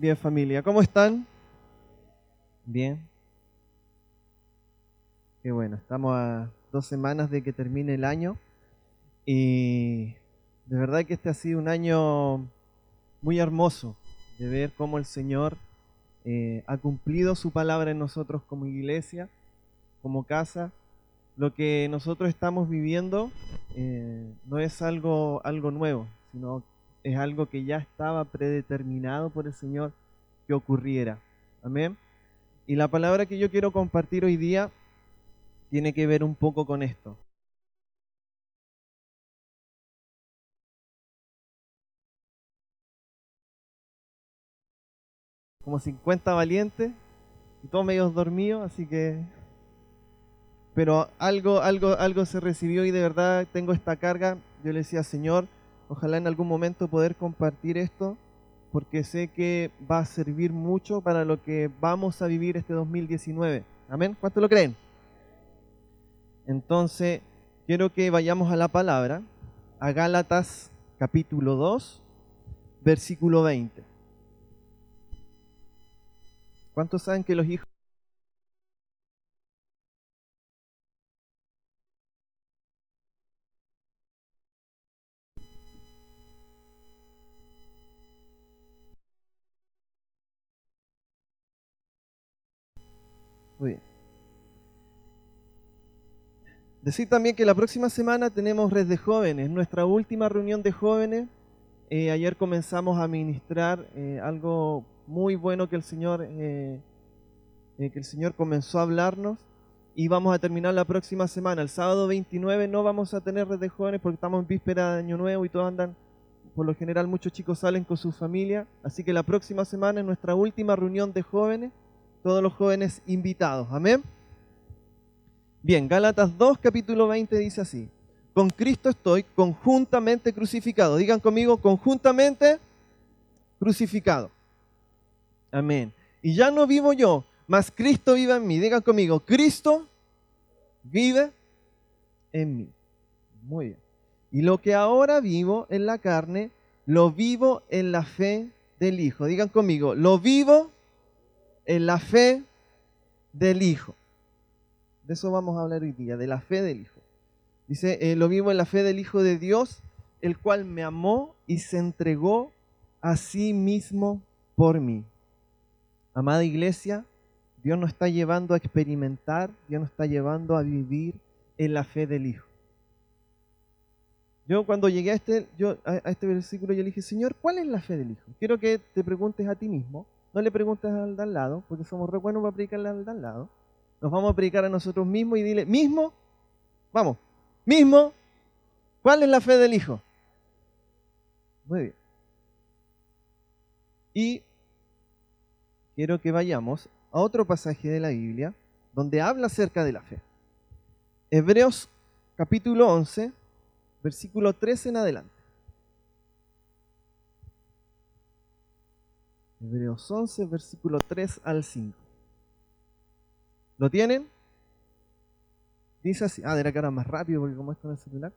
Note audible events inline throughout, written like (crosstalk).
Bien familia, ¿cómo están? Bien. Qué bueno, estamos a dos semanas de que termine el año y de verdad que este ha sido un año muy hermoso de ver cómo el Señor eh, ha cumplido su palabra en nosotros como iglesia, como casa. Lo que nosotros estamos viviendo eh, no es algo, algo nuevo, sino es algo que ya estaba predeterminado por el Señor que ocurriera. Amén. Y la palabra que yo quiero compartir hoy día tiene que ver un poco con esto. Como 50 valientes y todos medio dormidos, así que pero algo algo algo se recibió y de verdad tengo esta carga. Yo le decía, "Señor, Ojalá en algún momento poder compartir esto, porque sé que va a servir mucho para lo que vamos a vivir este 2019. Amén. ¿Cuánto lo creen? Entonces, quiero que vayamos a la palabra, a Gálatas capítulo 2, versículo 20. ¿Cuántos saben que los hijos Decir también que la próxima semana tenemos Red de Jóvenes, nuestra última reunión de jóvenes. Eh, ayer comenzamos a ministrar eh, algo muy bueno que el Señor eh, que el Señor comenzó a hablarnos y vamos a terminar la próxima semana. El sábado 29 no vamos a tener Red de Jóvenes porque estamos en víspera de Año Nuevo y todos andan, por lo general muchos chicos salen con su familia, así que la próxima semana es nuestra última reunión de jóvenes todos los jóvenes invitados. Amén. Bien, Gálatas 2, capítulo 20 dice así. Con Cristo estoy conjuntamente crucificado. Digan conmigo, conjuntamente crucificado. Amén. Y ya no vivo yo, mas Cristo vive en mí. Digan conmigo, Cristo vive en mí. Muy bien. Y lo que ahora vivo en la carne, lo vivo en la fe del Hijo. Digan conmigo, lo vivo en la fe del Hijo. De eso vamos a hablar hoy día, de la fe del Hijo. Dice, eh, lo vivo en la fe del Hijo de Dios, el cual me amó y se entregó a sí mismo por mí. Amada iglesia, Dios nos está llevando a experimentar, Dios nos está llevando a vivir en la fe del Hijo. Yo cuando llegué a este, yo, a este versículo, yo le dije, Señor, ¿cuál es la fe del Hijo? Quiero que te preguntes a ti mismo, no le preguntes al de al lado, porque somos re para predicarle al de al lado. Nos vamos a predicar a nosotros mismos y dile, mismo, vamos, mismo, ¿cuál es la fe del Hijo? Muy bien. Y quiero que vayamos a otro pasaje de la Biblia donde habla acerca de la fe. Hebreos capítulo 11, versículo 13 en adelante. Hebreos 11, versículo 3 al 5. ¿Lo tienen? Dice así. Ah, de que ahora más rápido porque como está en el celular.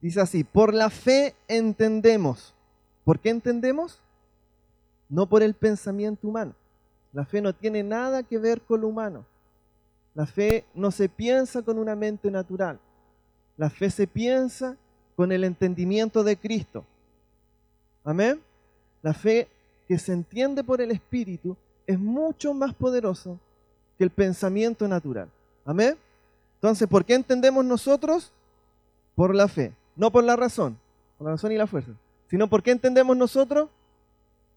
Dice así, por la fe entendemos. ¿Por qué entendemos? No por el pensamiento humano. La fe no tiene nada que ver con lo humano. La fe no se piensa con una mente natural. La fe se piensa con el entendimiento de Cristo. Amén. La fe que se entiende por el Espíritu es mucho más poderoso que el pensamiento natural. Amén. Entonces, ¿por qué entendemos nosotros? Por la fe, no por la razón, por la razón y la fuerza, sino por qué entendemos nosotros?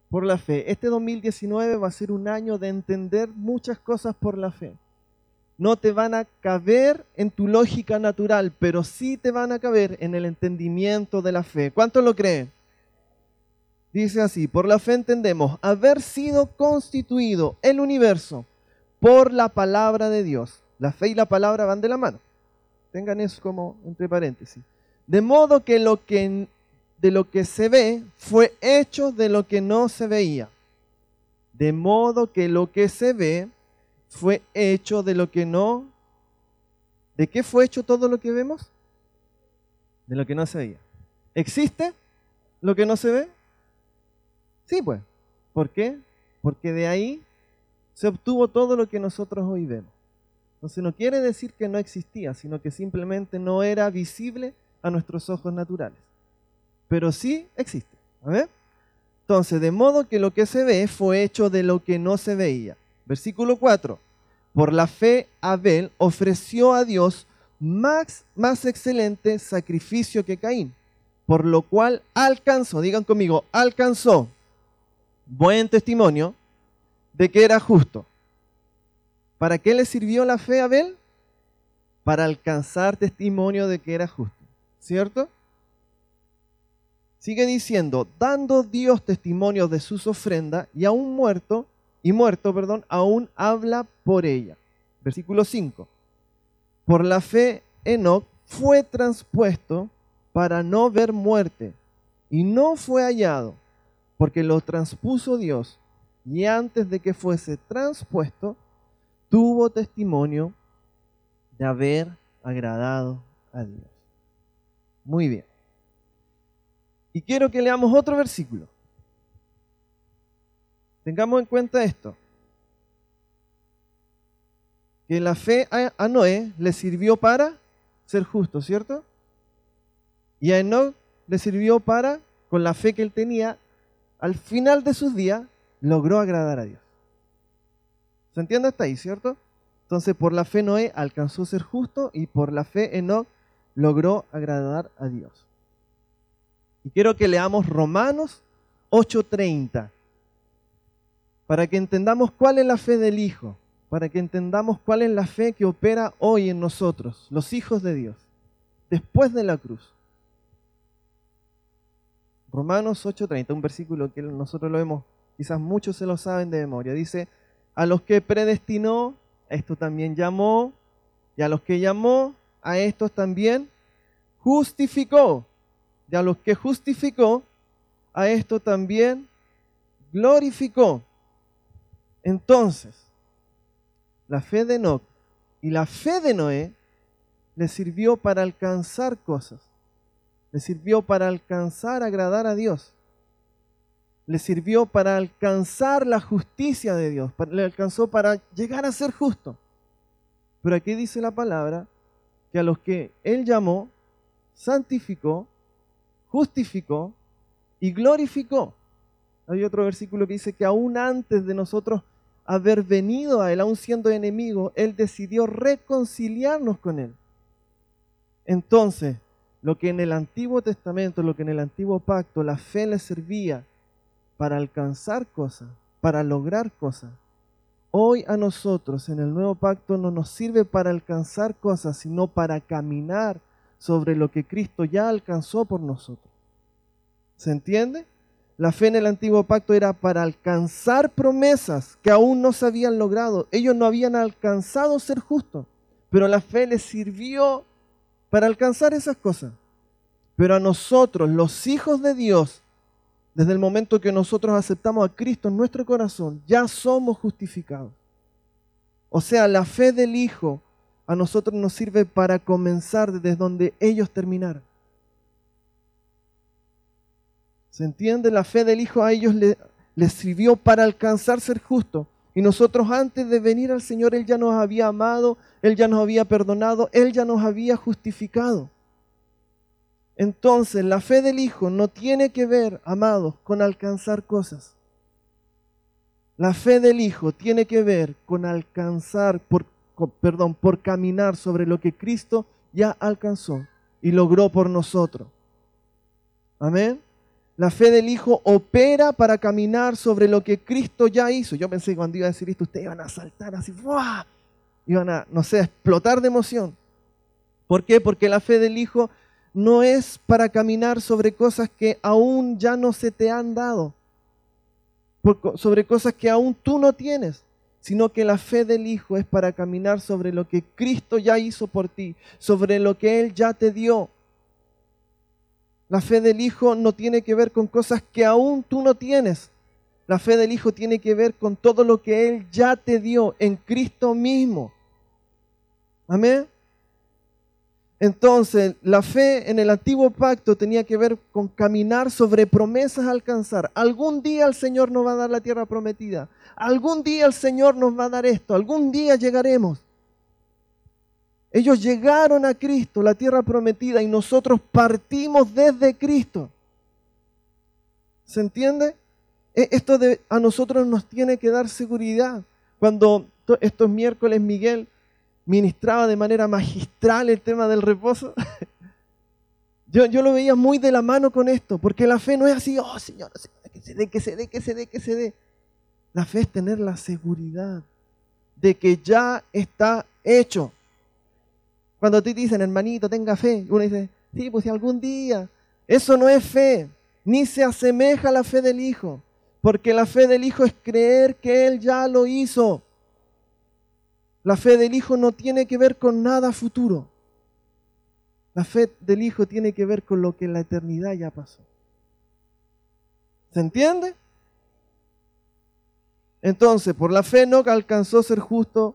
Por la fe. Este 2019 va a ser un año de entender muchas cosas por la fe. No te van a caber en tu lógica natural, pero sí te van a caber en el entendimiento de la fe. ¿Cuántos lo creen? Dice así, por la fe entendemos haber sido constituido el universo por la palabra de Dios. La fe y la palabra van de la mano. Tengan eso como entre paréntesis. De modo que, lo que de lo que se ve fue hecho de lo que no se veía. De modo que lo que se ve fue hecho de lo que no... ¿De qué fue hecho todo lo que vemos? De lo que no se veía. ¿Existe lo que no se ve? Sí, pues. ¿Por qué? Porque de ahí se obtuvo todo lo que nosotros hoy vemos. Entonces no quiere decir que no existía, sino que simplemente no era visible a nuestros ojos naturales. Pero sí existe. Entonces, de modo que lo que se ve fue hecho de lo que no se veía. Versículo 4. Por la fe, Abel ofreció a Dios más, más excelente sacrificio que Caín, por lo cual alcanzó, digan conmigo, alcanzó buen testimonio de que era justo. ¿Para qué le sirvió la fe a Abel? Para alcanzar testimonio de que era justo. ¿Cierto? Sigue diciendo, dando Dios testimonio de sus ofrendas y aún muerto, y muerto, perdón, aún habla por ella. Versículo 5. Por la fe, Enoch fue transpuesto para no ver muerte y no fue hallado, porque lo transpuso Dios y antes de que fuese transpuesto, tuvo testimonio de haber agradado a Dios. Muy bien. Y quiero que leamos otro versículo. Tengamos en cuenta esto. Que la fe a Noé le sirvió para ser justo, ¿cierto? Y a Enoch le sirvió para, con la fe que él tenía, al final de sus días, logró agradar a Dios. ¿Se entiende hasta ahí, cierto? Entonces, por la fe Noé alcanzó a ser justo y por la fe Enoch logró agradar a Dios. Y quiero que leamos Romanos 8:30 para que entendamos cuál es la fe del Hijo, para que entendamos cuál es la fe que opera hoy en nosotros, los hijos de Dios, después de la cruz. Romanos 8:30, un versículo que nosotros lo vemos quizás muchos se lo saben de memoria. Dice, a los que predestinó, a esto también llamó, y a los que llamó, a estos también justificó. Y a los que justificó, a esto también glorificó. Entonces, la fe de Enoch y la fe de Noé le sirvió para alcanzar cosas. Le sirvió para alcanzar agradar a Dios le sirvió para alcanzar la justicia de Dios, le alcanzó para llegar a ser justo. Pero aquí dice la palabra que a los que Él llamó, santificó, justificó y glorificó. Hay otro versículo que dice que aún antes de nosotros haber venido a Él, aún siendo enemigo, Él decidió reconciliarnos con Él. Entonces, lo que en el Antiguo Testamento, lo que en el Antiguo Pacto la fe le servía, para alcanzar cosas, para lograr cosas. Hoy a nosotros en el nuevo pacto no nos sirve para alcanzar cosas, sino para caminar sobre lo que Cristo ya alcanzó por nosotros. ¿Se entiende? La fe en el antiguo pacto era para alcanzar promesas que aún no se habían logrado. Ellos no habían alcanzado ser justos, pero la fe les sirvió para alcanzar esas cosas. Pero a nosotros, los hijos de Dios, desde el momento que nosotros aceptamos a Cristo en nuestro corazón, ya somos justificados. O sea, la fe del Hijo a nosotros nos sirve para comenzar desde donde ellos terminaron. ¿Se entiende? La fe del Hijo a ellos les sirvió para alcanzar ser justo. Y nosotros antes de venir al Señor, Él ya nos había amado, Él ya nos había perdonado, Él ya nos había justificado. Entonces, la fe del Hijo no tiene que ver, amados, con alcanzar cosas. La fe del Hijo tiene que ver con alcanzar, por, perdón, por caminar sobre lo que Cristo ya alcanzó y logró por nosotros. Amén. La fe del Hijo opera para caminar sobre lo que Cristo ya hizo. Yo pensé que cuando iba a decir esto, ustedes iban a saltar así, ¡buah! iban a, no sé, explotar de emoción. ¿Por qué? Porque la fe del Hijo no es para caminar sobre cosas que aún ya no se te han dado, sobre cosas que aún tú no tienes, sino que la fe del Hijo es para caminar sobre lo que Cristo ya hizo por ti, sobre lo que Él ya te dio. La fe del Hijo no tiene que ver con cosas que aún tú no tienes. La fe del Hijo tiene que ver con todo lo que Él ya te dio en Cristo mismo. Amén. Entonces, la fe en el antiguo pacto tenía que ver con caminar sobre promesas a alcanzar. Algún día el Señor nos va a dar la tierra prometida. Algún día el Señor nos va a dar esto. Algún día llegaremos. Ellos llegaron a Cristo, la tierra prometida, y nosotros partimos desde Cristo. ¿Se entiende? E, esto a nosotros nos tiene que dar seguridad. Cuando estos miércoles Miguel ministraba de manera magistral el tema del reposo, (laughs) yo, yo, lo veía muy de la mano con esto, porque la fe no es así, oh Señor, que se dé, que se dé, que se dé, que se dé. La fe es tener la seguridad de que ya está hecho. Cuando te dicen, hermanito, tenga fe, uno dice, sí, pues si algún día. Eso no es fe, ni se asemeja a la fe del Hijo, porque la fe del Hijo es creer que Él ya lo hizo. La fe del Hijo no tiene que ver con nada futuro. La fe del Hijo tiene que ver con lo que en la eternidad ya pasó. ¿Se entiende? Entonces, por la fe no alcanzó ser justo,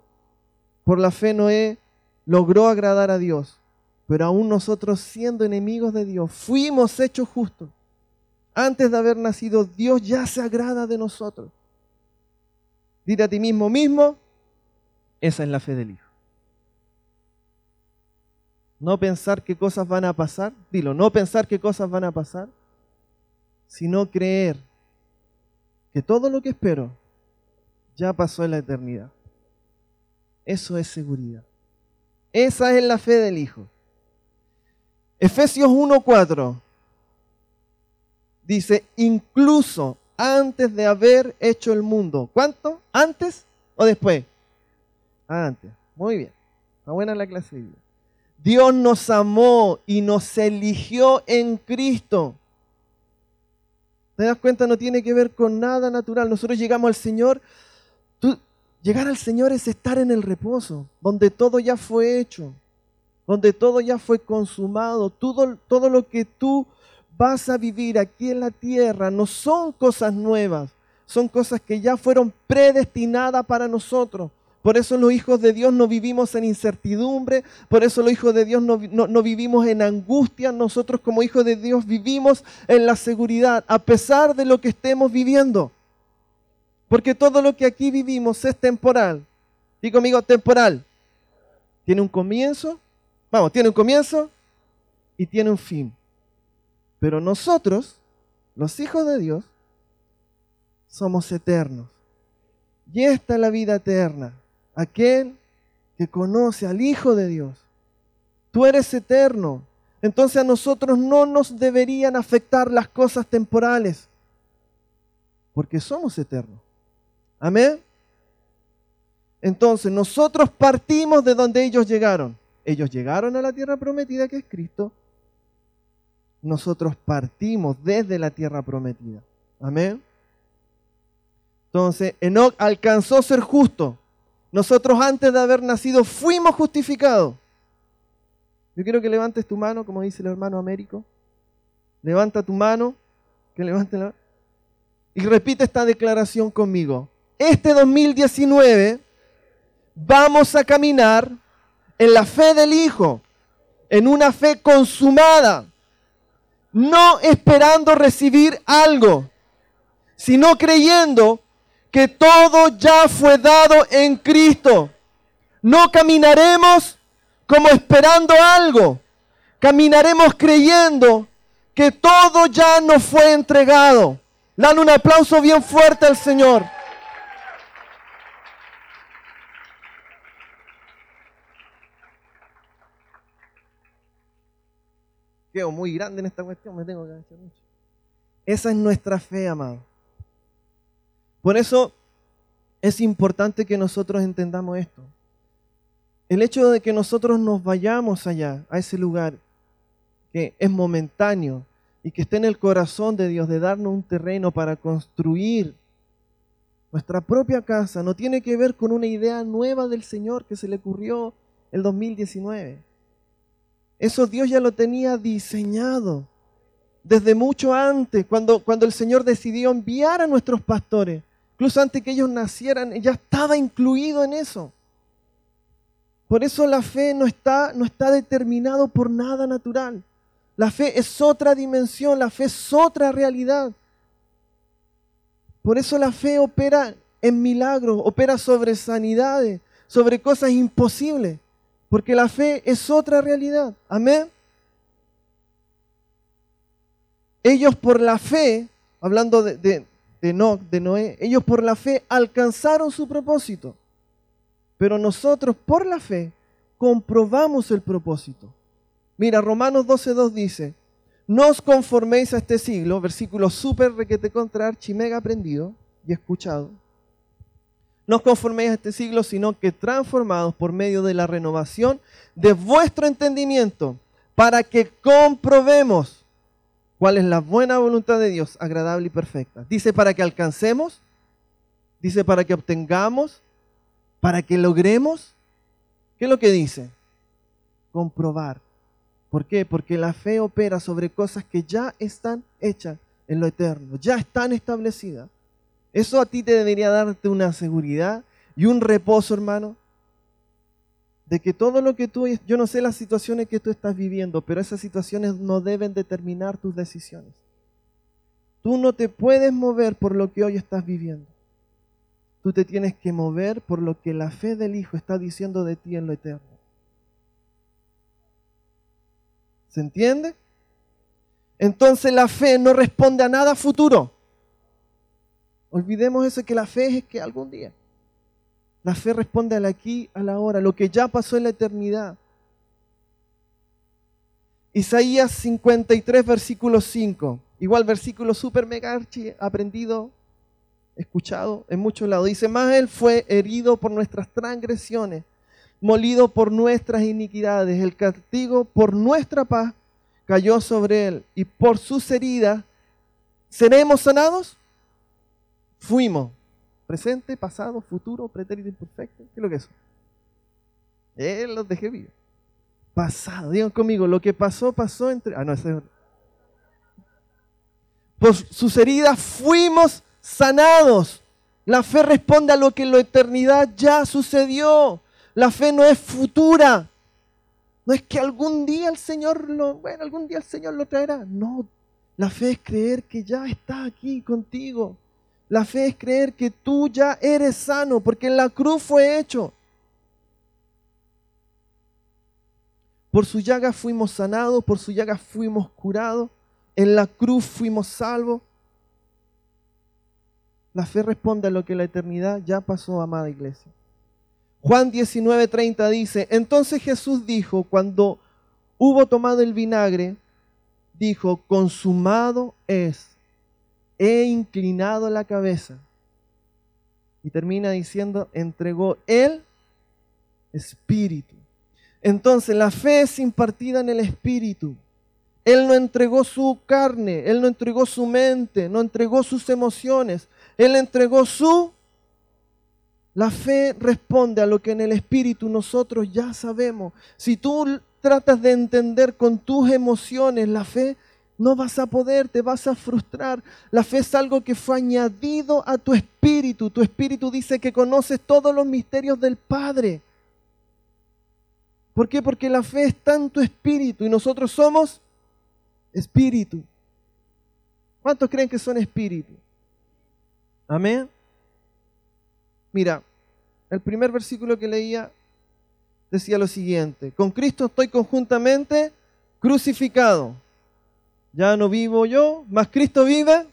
por la fe Noé logró agradar a Dios, pero aún nosotros siendo enemigos de Dios, fuimos hechos justos. Antes de haber nacido, Dios ya se agrada de nosotros. Dile a ti mismo mismo, esa es la fe del Hijo. No pensar qué cosas van a pasar, dilo, no pensar qué cosas van a pasar, sino creer que todo lo que espero ya pasó en la eternidad. Eso es seguridad. Esa es la fe del Hijo. Efesios 1.4 dice, incluso antes de haber hecho el mundo. ¿Cuánto? ¿Antes o después? Antes. Muy bien. Está buena la clase Dios nos amó y nos eligió en Cristo. ¿Te das cuenta? No tiene que ver con nada natural. Nosotros llegamos al Señor. Llegar al Señor es estar en el reposo, donde todo ya fue hecho, donde todo ya fue consumado. Todo, todo lo que tú vas a vivir aquí en la tierra no son cosas nuevas, son cosas que ya fueron predestinadas para nosotros. Por eso los hijos de Dios no vivimos en incertidumbre, por eso los hijos de Dios no, vivimos en angustia, nosotros como hijos de Dios vivimos en la seguridad, a pesar de lo que estemos viviendo. Porque todo lo que aquí vivimos es temporal. Y conmigo, temporal. Tiene un comienzo, vamos, tiene un comienzo y tiene un fin. Pero nosotros, los hijos de Dios, somos eternos. Y esta es la vida eterna, aquel que conoce al Hijo de Dios. Tú eres eterno. Entonces a nosotros no nos deberían afectar las cosas temporales, porque somos eternos. Amén. Entonces nosotros partimos de donde ellos llegaron. Ellos llegaron a la tierra prometida que es Cristo. Nosotros partimos desde la tierra prometida. Amén. Entonces, Enoch alcanzó ser justo nosotros antes de haber nacido fuimos justificados. Yo quiero que levantes tu mano, como dice el hermano Américo. Levanta tu mano. Y repite esta declaración conmigo. Este 2019 vamos a caminar en la fe del Hijo, en una fe consumada, no esperando recibir algo, sino creyendo que todo ya fue dado en Cristo. No caminaremos como esperando algo. Caminaremos creyendo que todo ya nos fue entregado. Dale un aplauso bien fuerte al Señor. Muy grande en esta cuestión, me tengo que mucho. Esa es nuestra fe, amado. Por eso es importante que nosotros entendamos esto. El hecho de que nosotros nos vayamos allá, a ese lugar, que es momentáneo y que esté en el corazón de Dios de darnos un terreno para construir nuestra propia casa, no tiene que ver con una idea nueva del Señor que se le ocurrió el 2019. Eso Dios ya lo tenía diseñado desde mucho antes, cuando, cuando el Señor decidió enviar a nuestros pastores Incluso antes que ellos nacieran, ya estaba incluido en eso. Por eso la fe no está, no está determinado por nada natural. La fe es otra dimensión, la fe es otra realidad. Por eso la fe opera en milagros, opera sobre sanidades, sobre cosas imposibles, porque la fe es otra realidad. Amén. Ellos por la fe, hablando de, de, de Noé, ellos por la fe alcanzaron su propósito. Pero nosotros por la fe comprobamos el propósito. Mira, Romanos 12.2 dice, no os conforméis a este siglo, versículo súper requete contra archimega aprendido y escuchado. No os conforméis a este siglo, sino que transformados por medio de la renovación de vuestro entendimiento, para que comprobemos cuál es la buena voluntad de Dios, agradable y perfecta. Dice para que alcancemos, dice para que obtengamos, para que logremos. ¿Qué es lo que dice? Comprobar. ¿Por qué? Porque la fe opera sobre cosas que ya están hechas en lo eterno, ya están establecidas. Eso a ti te debería darte una seguridad y un reposo, hermano, de que todo lo que tú, yo no sé las situaciones que tú estás viviendo, pero esas situaciones no deben determinar tus decisiones. Tú no te puedes mover por lo que hoy estás viviendo. Tú te tienes que mover por lo que la fe del Hijo está diciendo de ti en lo eterno. ¿Se entiende? Entonces la fe no responde a nada futuro. Olvidemos eso que la fe es que algún día. La fe responde al aquí, a la hora, lo que ya pasó en la eternidad. Isaías 53, versículo 5. Igual versículo super mega archi, aprendido, escuchado en muchos lados. Dice, más él fue herido por nuestras transgresiones, molido por nuestras iniquidades. El castigo por nuestra paz cayó sobre él y por sus heridas seremos sanados. Fuimos. Presente, pasado, futuro, pretérito imperfecto. ¿Qué es lo que es Él los dejé vivos. Pasado, digan conmigo, lo que pasó, pasó entre. Ah, no, ese Por sus heridas fuimos sanados. La fe responde a lo que en la eternidad ya sucedió. La fe no es futura. No es que algún día el Señor lo, bueno, algún día el Señor lo traerá. No, la fe es creer que ya está aquí contigo. La fe es creer que tú ya eres sano, porque en la cruz fue hecho. Por su llaga fuimos sanados, por su llaga fuimos curados, en la cruz fuimos salvos. La fe responde a lo que la eternidad ya pasó, amada iglesia. Juan 19:30 dice, entonces Jesús dijo, cuando hubo tomado el vinagre, dijo, consumado es he inclinado la cabeza. Y termina diciendo, entregó el Espíritu. Entonces la fe es impartida en el Espíritu. Él no entregó su carne, Él no entregó su mente, no entregó sus emociones, Él entregó su... La fe responde a lo que en el Espíritu nosotros ya sabemos. Si tú tratas de entender con tus emociones la fe, no vas a poder, te vas a frustrar. La fe es algo que fue añadido a tu espíritu. Tu espíritu dice que conoces todos los misterios del Padre. ¿Por qué? Porque la fe está en tu espíritu y nosotros somos espíritu. ¿Cuántos creen que son espíritu? Amén. Mira, el primer versículo que leía decía lo siguiente, con Cristo estoy conjuntamente crucificado ya no vivo yo, más Cristo vive.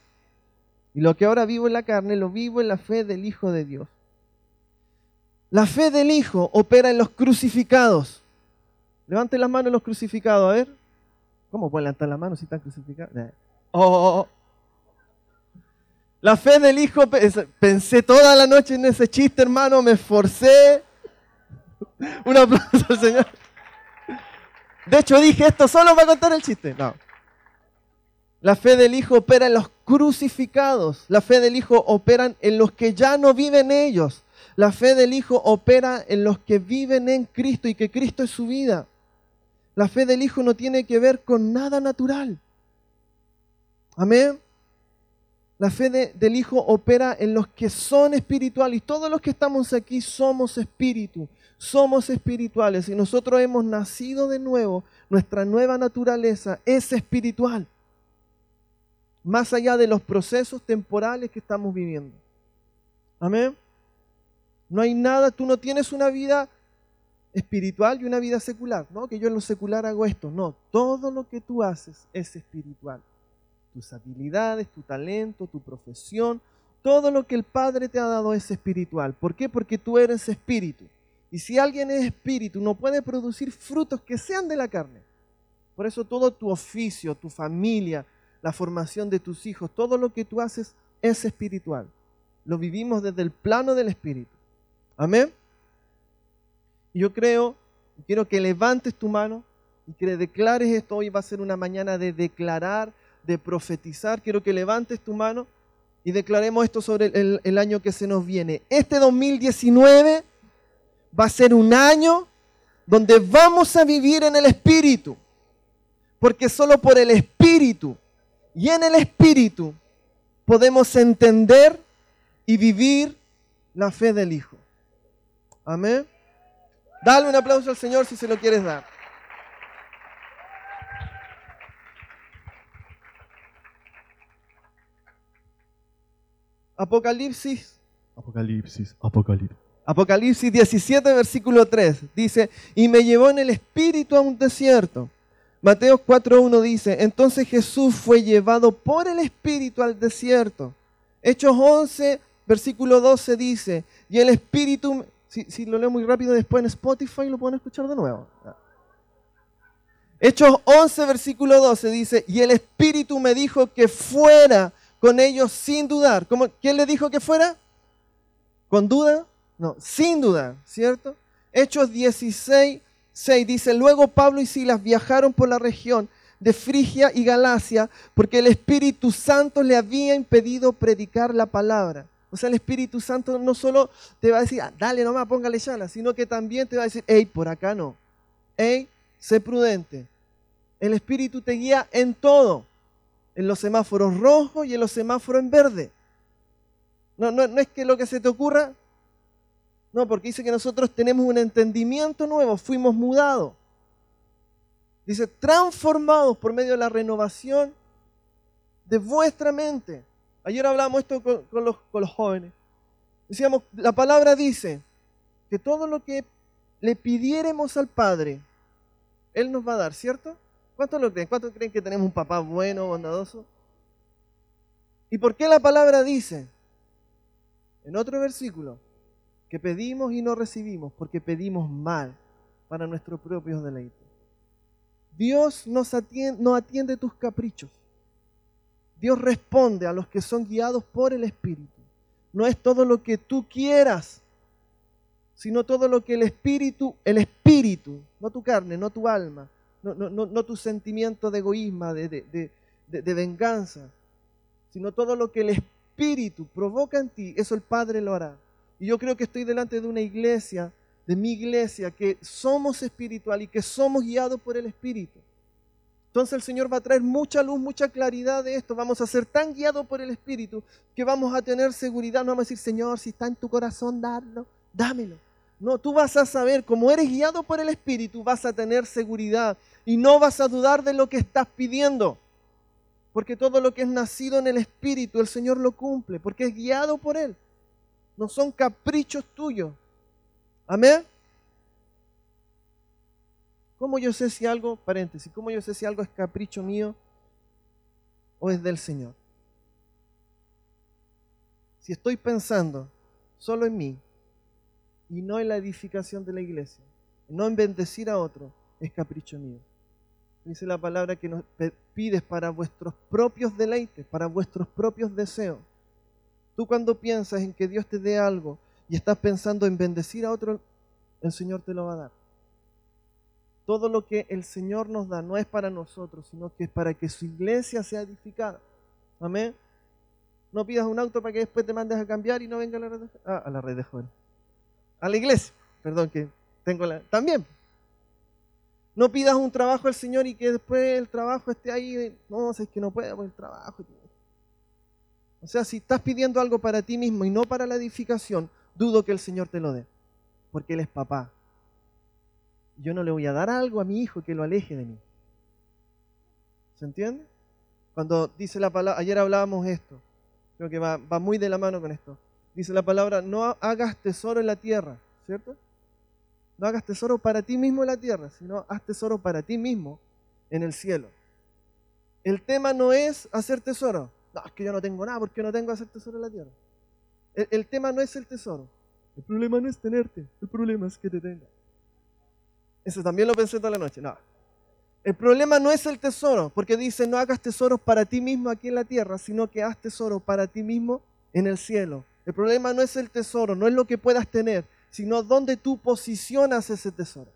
Y lo que ahora vivo en la carne, lo vivo en la fe del Hijo de Dios. La fe del Hijo opera en los crucificados. Levanten las manos los crucificados, a ver. ¿Cómo pueden levantar las manos si están crucificados? Oh, oh, oh. La fe del Hijo, pensé toda la noche en ese chiste, hermano, me esforcé. (laughs) Un aplauso al Señor. De hecho, dije esto solo para contar el chiste. No. La fe del Hijo opera en los crucificados. La fe del Hijo opera en los que ya no viven ellos. La fe del Hijo opera en los que viven en Cristo y que Cristo es su vida. La fe del Hijo no tiene que ver con nada natural. Amén. La fe del Hijo opera en los que son espirituales. Todos los que estamos aquí somos espíritu, somos espirituales. Y nosotros hemos nacido de nuevo. Nuestra nueva naturaleza es espiritual. Más allá de los procesos temporales que estamos viviendo. Amén. No hay nada, tú no tienes una vida espiritual y una vida secular, ¿no? Que yo en lo secular hago esto. No, todo lo que tú haces es espiritual tus habilidades, tu talento, tu profesión, todo lo que el Padre te ha dado es espiritual. ¿Por qué? Porque tú eres espíritu. Y si alguien es espíritu, no puede producir frutos que sean de la carne. Por eso todo tu oficio, tu familia, la formación de tus hijos, todo lo que tú haces es espiritual. Lo vivimos desde el plano del espíritu. Amén. Yo creo, quiero que levantes tu mano y que declares esto. Hoy va a ser una mañana de declarar de profetizar, quiero que levantes tu mano y declaremos esto sobre el, año que se nos viene. Este 2019 va a ser un año donde vamos a vivir en el Espíritu, porque solo por el Espíritu y en el Espíritu podemos entender y vivir la fe del Hijo. Amén. Dale un aplauso al Señor si se lo quieres dar. Apocalipsis. Apocalipsis, Apocalipsis. Apocalipsis 17, versículo 3. Dice, y me llevó en el espíritu a un desierto. Mateo 4.1 dice, entonces Jesús fue llevado por el espíritu al desierto. Hechos 11, versículo 12 dice, y el espíritu, si, lo leo muy rápido después en Spotify, lo pueden escuchar de nuevo. Hechos 11, versículo 12 dice, y el espíritu me dijo que fuera con ellos sin dudar. ¿Cómo, ¿Quién le dijo que fuera? ¿Con duda? No, sin duda, ¿cierto? Hechos 16, 6 dice, luego Pablo y Silas viajaron por la región de Frigia y Galacia porque el Espíritu Santo le había impedido predicar la palabra. O sea, el Espíritu Santo no solo te va a decir, ah, dale nomás, póngale chala, sino que también te va a decir, hey, por acá no. Hey, sé prudente. El Espíritu te guía en todo en los semáforos rojos y en los semáforos en verde. No, no, no es que lo que se te ocurra, no, porque dice que nosotros tenemos un entendimiento nuevo, fuimos mudados. Dice, transformados por medio de la renovación de vuestra mente. Ayer hablamos esto con, los, con los jóvenes. Decíamos, la palabra dice que todo lo que le pidiéremos al Padre, Él nos va a dar, ¿cierto? ¿Cuántos lo creen? ¿Cuántos creen que tenemos un papá bueno, bondadoso? ¿Y por qué la palabra dice en otro versículo que pedimos y no recibimos? Porque pedimos mal para nuestros propios deleites. Dios no atiende tus caprichos. Dios responde a los que son guiados por el Espíritu. No es todo lo que tú quieras, sino todo lo que el Espíritu, el Espíritu, no tu carne, no tu alma, no, tu sentimiento de egoísmo, de, venganza, sino todo lo que el Espíritu provoca en ti, eso el Padre lo hará. Y yo creo que estoy delante de una iglesia, de mi iglesia, que somos espiritual y que somos guiados por el Espíritu. Entonces el Señor va a traer mucha luz, mucha claridad de esto. Vamos a ser tan guiados por el Espíritu que vamos a tener seguridad. No vamos a decir, Señor, si está en tu corazón, darlo, dámelo. No, tú vas a saber, como eres guiado por el Espíritu, vas a tener seguridad y no vas a dudar de lo que estás pidiendo. Porque todo lo que es nacido en el Espíritu, el Señor lo cumple, porque es guiado por Él. No son caprichos tuyos. Amén. ¿Cómo yo sé si algo, paréntesis, cómo yo sé si algo es capricho mío o es del Señor? Si estoy pensando solo en mí y no en la edificación de la iglesia, no en bendecir a otro, es capricho mío. Dice la palabra que nos pides para vuestros propios deleites, para vuestros propios deseos. Tú cuando piensas en que Dios te dé algo y estás pensando en bendecir a otro, el Señor te lo va a dar. Todo lo que el Señor nos da no es para nosotros, sino que es para que su iglesia sea edificada. Amén. No pidas un auto para que después te mandes a cambiar y no venga a la red de, ah, a la red de jóvenes. A la iglesia. Perdón que tengo la... También. No pidas un trabajo al Señor y que después el trabajo esté ahí. No, es que no puedo el trabajo. O sea, si estás pidiendo algo para ti mismo y no para la edificación, dudo que el Señor te lo dé, porque Él es papá. Yo no le voy a dar algo a mi hijo que lo aleje de mí. ¿Se entiende? Cuando dice la palabra, ayer hablábamos esto, creo que va, va muy de la mano con esto. Dice la palabra, no hagas tesoro en la tierra, ¿cierto? No hagas tesoro para ti mismo en la tierra, sino haz tesoro para ti mismo en el cielo. El tema no es hacer tesoro. No, es que yo no tengo nada porque no tengo hacer tesoro en la tierra. El, el tema no es el tesoro. El problema no es tenerte, el problema es que te tenga. Eso también lo pensé toda la noche. No. El problema no es el tesoro, porque dice no hagas tesoros para ti mismo aquí en la tierra, sino que haz tesoro para ti mismo en el cielo. El problema no es el tesoro, no es lo que puedas tener, sino dónde tú posicionas ese tesoro.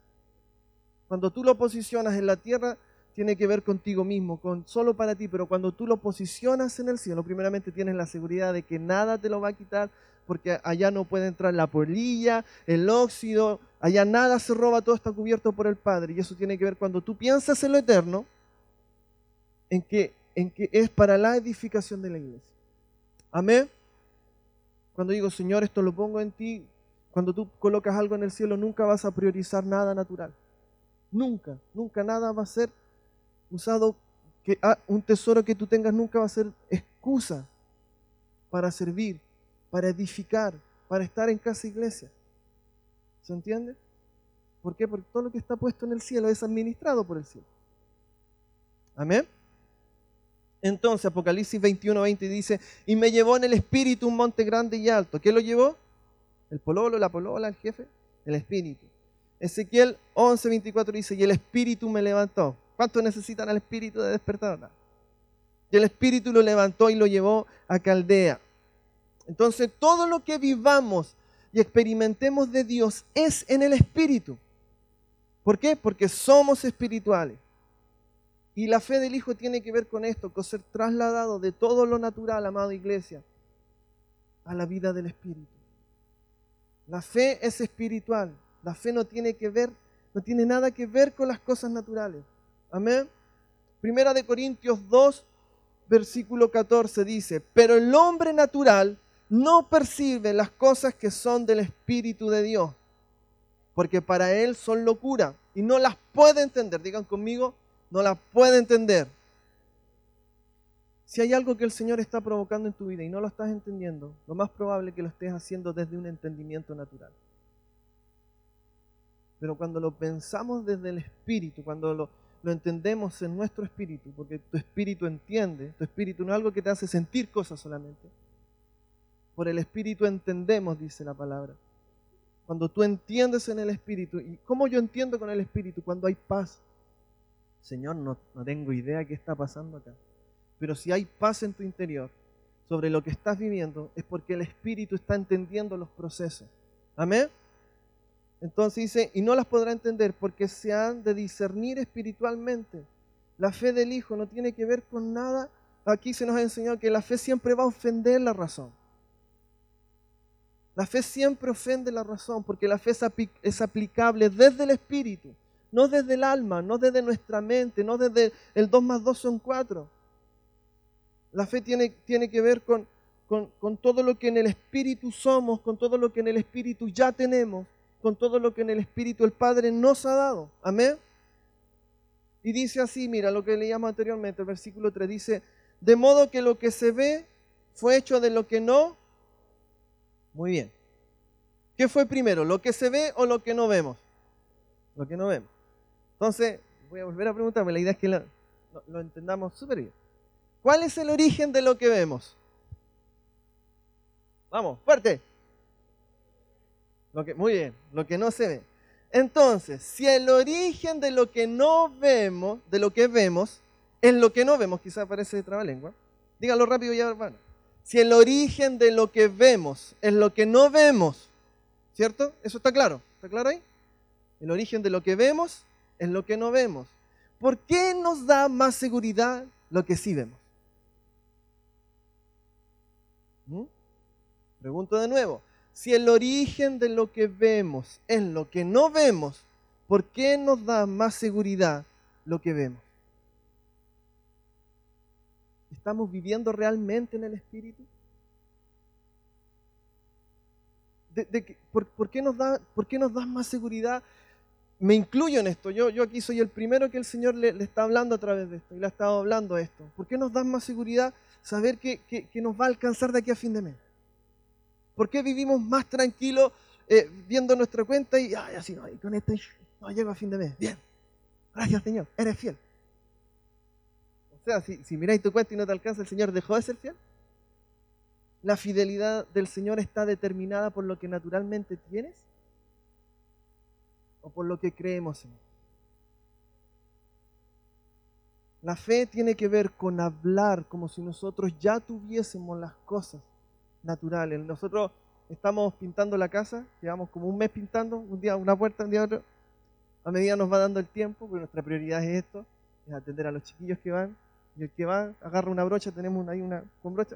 Cuando tú lo posicionas en la tierra, tiene que ver contigo mismo, con solo para ti, pero cuando tú lo posicionas en el cielo, primeramente tienes la seguridad de que nada te lo va a quitar, porque allá no puede entrar la polilla, el óxido, allá nada se roba, todo está cubierto por el Padre. Y eso tiene que ver cuando tú piensas en lo eterno, en que, en que es para la edificación de la iglesia. Amén. Cuando digo, Señor, esto lo pongo en ti, cuando tú colocas algo en el cielo, nunca vas a priorizar nada natural. Nunca, nunca nada va a ser usado, que ah, un tesoro que tú tengas nunca va a ser excusa para servir, para edificar, para estar en casa iglesia. ¿Se entiende? ¿Por qué? Porque todo lo que está puesto en el cielo es administrado por el cielo. Amén. Entonces Apocalipsis 21, 20 dice, y me llevó en el espíritu un monte grande y alto. ¿Qué lo llevó? El pololo, la polola, el jefe, el espíritu. Ezequiel 11, 24 dice, y el espíritu me levantó. ¿Cuántos necesitan al espíritu de despertar? Y el espíritu lo levantó y lo llevó a Caldea. Entonces todo lo que vivamos y experimentemos de Dios es en el espíritu. ¿Por qué? Porque somos espirituales. Y la fe del Hijo tiene que ver con esto, con ser trasladado de todo lo natural, amada iglesia, a la vida del Espíritu. La fe es espiritual. La fe no tiene que ver, no tiene nada que ver con las cosas naturales. Amén. Primera de Corintios 2, versículo 14 dice, pero el hombre natural no percibe las cosas que son del Espíritu de Dios, porque para él son locura y no las puede entender. Digan conmigo, no la puede entender. Si hay algo que el Señor está provocando en tu vida y no lo estás entendiendo, lo más probable es que lo estés haciendo desde un entendimiento natural. Pero cuando lo pensamos desde el espíritu, cuando lo, lo entendemos en nuestro espíritu, porque tu espíritu entiende, tu espíritu no es algo que te hace sentir cosas solamente. Por el espíritu entendemos, dice la palabra. Cuando tú entiendes en el espíritu, ¿y cómo yo entiendo con el espíritu? Cuando hay paz, Señor, no, no tengo idea qué está pasando acá. Pero si hay paz en tu interior sobre lo que estás viviendo, es porque el Espíritu está entendiendo los procesos. Amén. Entonces dice, y no las podrá entender porque se han de discernir espiritualmente. La fe del Hijo no tiene que ver con nada. Aquí se nos ha enseñado que la fe siempre va a ofender la razón. La fe siempre ofende la razón porque la fe es aplicable desde el Espíritu no desde el alma, no desde nuestra mente, no desde el 2 más 2 son 4. La fe tiene, tiene que ver con, con, todo lo que en el Espíritu somos, con todo lo que en el Espíritu ya tenemos, con todo lo que en el Espíritu el Padre nos ha dado. Amén. Y dice así, mira lo que leíamos anteriormente, el versículo 3 dice, de modo que lo que se ve fue hecho de lo que no. Muy bien. ¿Qué fue primero, lo que se ve o lo que no vemos? Lo que no vemos. Entonces, voy a volver a preguntarme, la idea es que lo, entendamos súper bien. ¿Cuál es el origen de lo que vemos? Vamos, fuerte. Muy bien, lo que no se ve. Entonces, si el origen de lo que no vemos, de lo que vemos, es lo que no vemos, quizás parece trabalengua, díganlo rápido ya, hermano. Si el origen de lo que vemos es lo que no vemos, ¿cierto? Eso está claro, ¿está claro ahí? El origen de lo que vemos en lo que no vemos. ¿Por qué nos da más seguridad lo que sí vemos? ¿Mm? Pregunto de nuevo, si el origen de lo que vemos es lo que no vemos, ¿por qué nos da más seguridad lo que vemos? ¿Estamos viviendo realmente en el Espíritu? De, por, qué nos da, ¿Por qué nos más seguridad? Me incluyo en esto, yo, yo aquí soy el primero que el Señor le, está hablando a través de esto y le ha estado hablando esto. ¿Por qué nos da más seguridad saber que, que, que nos va a alcanzar de aquí a fin de mes? ¿Por qué vivimos más tranquilos eh, viendo nuestra cuenta y ay, así no, y con esto no llego a fin de mes? Bien. Gracias, Señor. Eres fiel. O sea, si, si miráis tu cuenta y no te alcanza, el Señor dejó de ser fiel. La fidelidad del Señor está determinada por lo que naturalmente tienes o por lo que creemos en. La fe tiene que ver con hablar como si nosotros ya tuviésemos las cosas naturales. Nosotros estamos pintando la casa, llevamos como un mes pintando, un día una puerta, un día otro. A medida nos va dando el tiempo, porque nuestra prioridad es esto, es atender a los chiquillos que van. Y el que va, agarra una brocha, tenemos ahí una con brocha.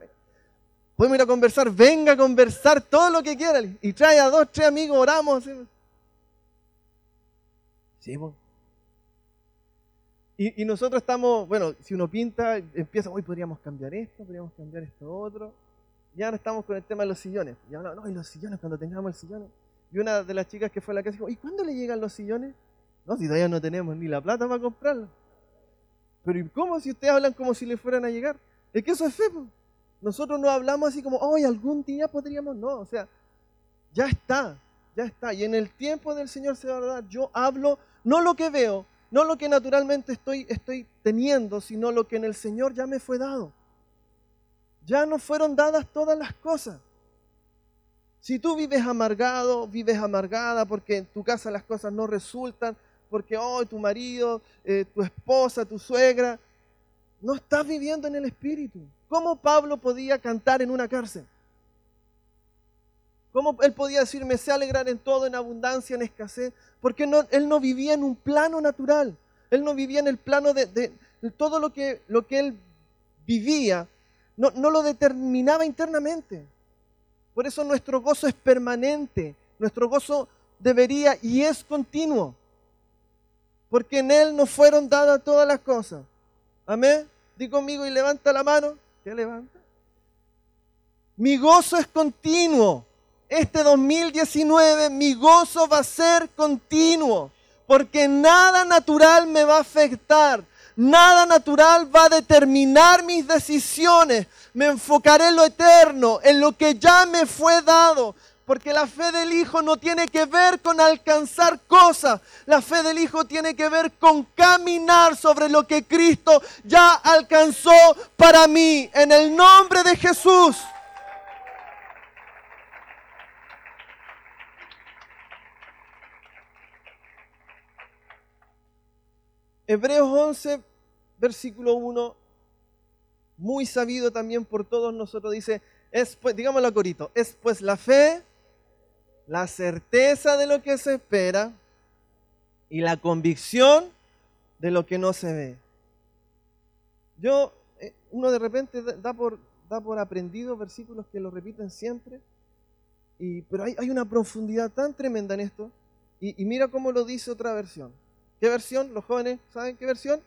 Podemos ir a conversar, venga a conversar todo lo que quiera. Y trae a dos, tres amigos, oramos. Sí. Y, y nosotros estamos, bueno, si uno pinta, empieza, hoy podríamos cambiar esto, podríamos cambiar esto otro. Y ahora estamos con el tema de los sillones. Y ahora, no, y los sillones, cuando tengamos el sillón. Y una de las chicas que fue a la casa dijo, ¿y cuándo le llegan los sillones? No, si todavía no tenemos ni la plata para comprarlos. Pero ¿y cómo si ustedes hablan como si le fueran a llegar? Es que eso es fe. Nosotros no hablamos así como, hoy algún día podríamos, no, o sea, ya está, ya está. Y en el tiempo del Señor se va a dar. Yo hablo no lo que veo, no lo que naturalmente estoy, estoy teniendo, sino lo que en el Señor ya me fue dado. Ya no fueron dadas todas las cosas. Si tú vives amargado, vives amargada porque en tu casa las cosas no resultan, porque hoy tu marido, eh, tu esposa, tu suegra, no estás viviendo en el Espíritu. ¿Cómo Pablo podía cantar en una cárcel? ¿Cómo él podía decir, me sé alegrar en todo, en abundancia, en escasez? Porque él no vivía en un plano natural. Él no vivía en el plano de, de- de todo lo que, lo que él vivía, no, no lo determinaba internamente. Por eso nuestro gozo es permanente. Nuestro gozo debería y es continuo. Porque en Él nos fueron dadas todas las cosas. Amén. Di conmigo y levanta la mano. ¿Qué levanta? Mi gozo es continuo. Este 2019 mi gozo va a ser continuo. Porque nada natural me va a afectar. Nada natural va a determinar mis decisiones. Me enfocaré en lo eterno, en lo que ya me fue dado. Porque la fe del Hijo no tiene que ver con alcanzar cosas. La fe del Hijo tiene que ver con caminar sobre lo que Cristo ya alcanzó para mí. En el nombre de Jesús. Hebreos 11, versículo 1, muy sabido también por todos nosotros, dice, es pues, digámoslo a corito, es pues la fe, la certeza de lo que se espera y la convicción de lo que no se ve. Yo, eh, uno de repente da- por, da por aprendido versículos que lo repiten siempre, y, pero hay, hay una profundidad tan tremenda en esto, y mira cómo lo dice otra versión. ¿Qué versión? Los jóvenes, ¿saben qué versión?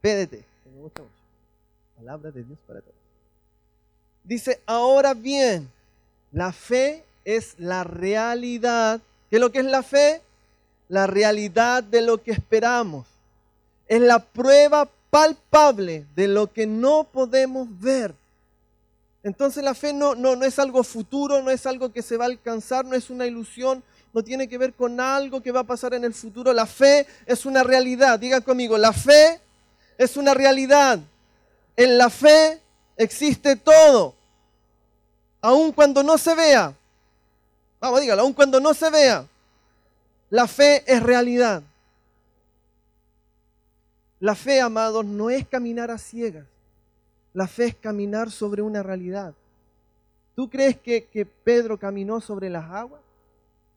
PDT, que. Palabra de Dios para todos. Dice, ahora bien, la fe es la realidad. ¿Qué es lo que es la fe? La realidad de lo que esperamos. Es la prueba palpable de lo que no podemos ver. Entonces la fe no, no, no es algo futuro, no es algo que se va a alcanzar, no es una ilusión, no tiene que ver con algo que va a pasar en el futuro. La fe es una realidad. Digan conmigo, la fe es una realidad. En la fe existe todo. Aun cuando no se vea. Vamos, dígalo, aun cuando no se vea. La fe es realidad. La fe, amados, no es caminar a ciegas. La fe es caminar sobre una realidad. ¿Tú crees que, que Pedro caminó sobre las aguas?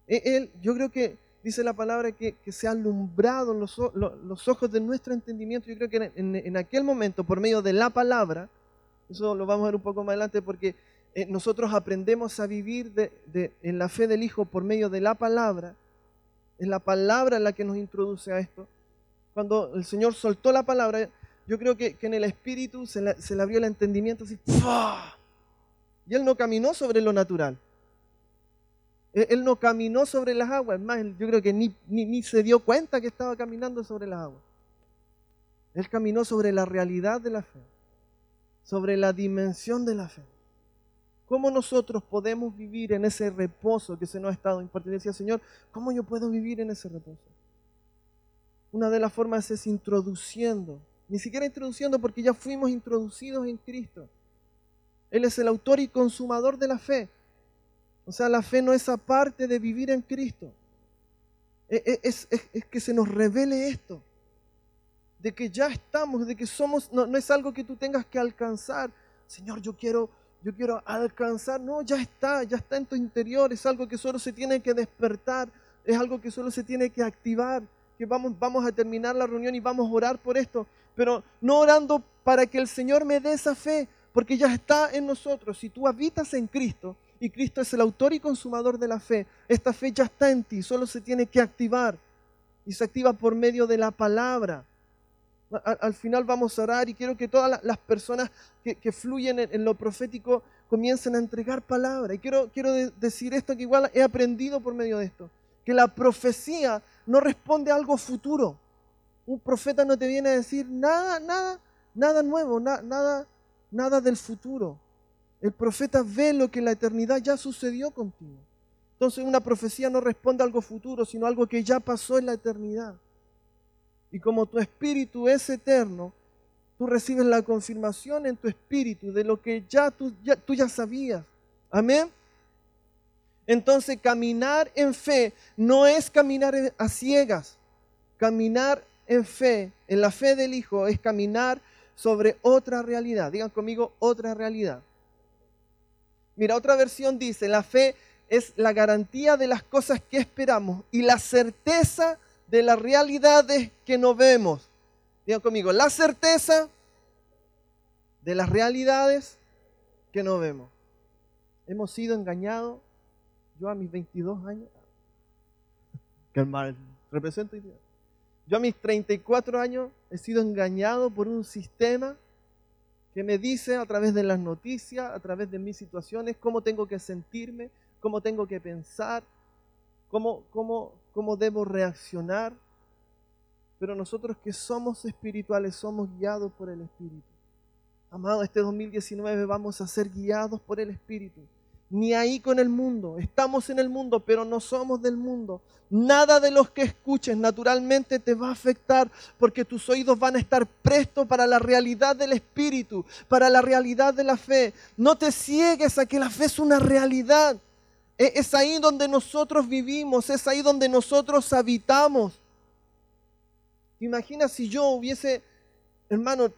E- Él, yo creo que dice la palabra que, se ha alumbrado los, ojos de nuestro entendimiento. Yo creo que en, aquel momento, por medio de la palabra, eso lo vamos a ver un poco más adelante, porque eh, nosotros aprendemos a vivir de- en la fe del Hijo por medio de la palabra. Es la palabra la que nos introduce a esto. Cuando el Señor soltó la palabra, yo creo que, en el Espíritu se, le- se le abrió el entendimiento así. ¡fua! Y Él no caminó sobre lo natural. Él, no caminó sobre las aguas, es más, yo creo que ni, ni, ni se dio cuenta que estaba caminando sobre las aguas. Él caminó sobre la realidad de la fe, sobre la dimensión de la fe. ¿Cómo nosotros podemos vivir en ese reposo que se nos ha estado impartiendo? Decía, Señor, ¿cómo yo puedo vivir en ese reposo? Una de las formas es introduciendo, ni siquiera introduciendo porque ya fuimos introducidos en Cristo. Él es el autor y consumador de la fe. O sea, la fe no es aparte de vivir en Cristo. E- e- Es, que se nos revele esto, de que ya estamos, de que somos, no, no es algo que tú tengas que alcanzar. Señor, yo quiero, yo quiero alcanzar. No, ya está, ya está en tu interior. Es algo que solo se tiene que despertar, es algo que solo se tiene que activar. Que vamos, vamos a terminar la reunión y vamos a orar por esto, pero no orando para que el Señor me dé esa fe, porque ya está en nosotros. Si tú habitas en Cristo y Cristo es el autor y consumador de la fe, esta fe ya está en ti, solo se tiene que activar y se activa por medio de la palabra. Al final vamos a orar y quiero que todas la- las personas que, fluyen en, lo profético comiencen a entregar palabra. Y quiero, quiero de- decir esto que igual he aprendido por medio de esto, que la profecía no responde a algo futuro. Un profeta no te viene a decir nada, nada, nada nuevo, na- nada, nada del futuro. El profeta ve lo que en la eternidad ya sucedió contigo. Entonces una profecía no responde a algo futuro, sino a algo que ya pasó en la eternidad. Y como tu espíritu es eterno, tú recibes la confirmación en tu espíritu de lo que ya tú ya, tú ya sabías. Amén. Entonces caminar en fe no es caminar a ciegas. Caminar en fe, en la fe del Hijo, es caminar sobre otra realidad. Digan conmigo otra realidad. Mira, otra versión dice, la fe es la garantía de las cosas que esperamos y la certeza de las realidades que no vemos. Digan conmigo, la certeza de las realidades que no vemos. Hemos sido engañados. Yo a mis 22 años, (laughs) que mal represento. Yo a mis 34 años he sido engañado por un sistema que me dice a través de las noticias, a través de mis situaciones, cómo tengo que sentirme, cómo tengo que pensar, cómo, cómo, cómo debo reaccionar. Pero nosotros que somos espirituales somos guiados por el Espíritu. Amado, este 2019 vamos a ser guiados por el Espíritu. Ni ahí con el mundo. Estamos en el mundo, pero no somos del mundo. Nada de los que escuches naturalmente te va a afectar porque tus oídos van a estar prestos para la realidad del Espíritu, para la realidad de la fe. No te ciegues a que la fe es una realidad. E- Es ahí donde nosotros vivimos, es ahí donde nosotros habitamos. Imagina si yo hubiese, hermano,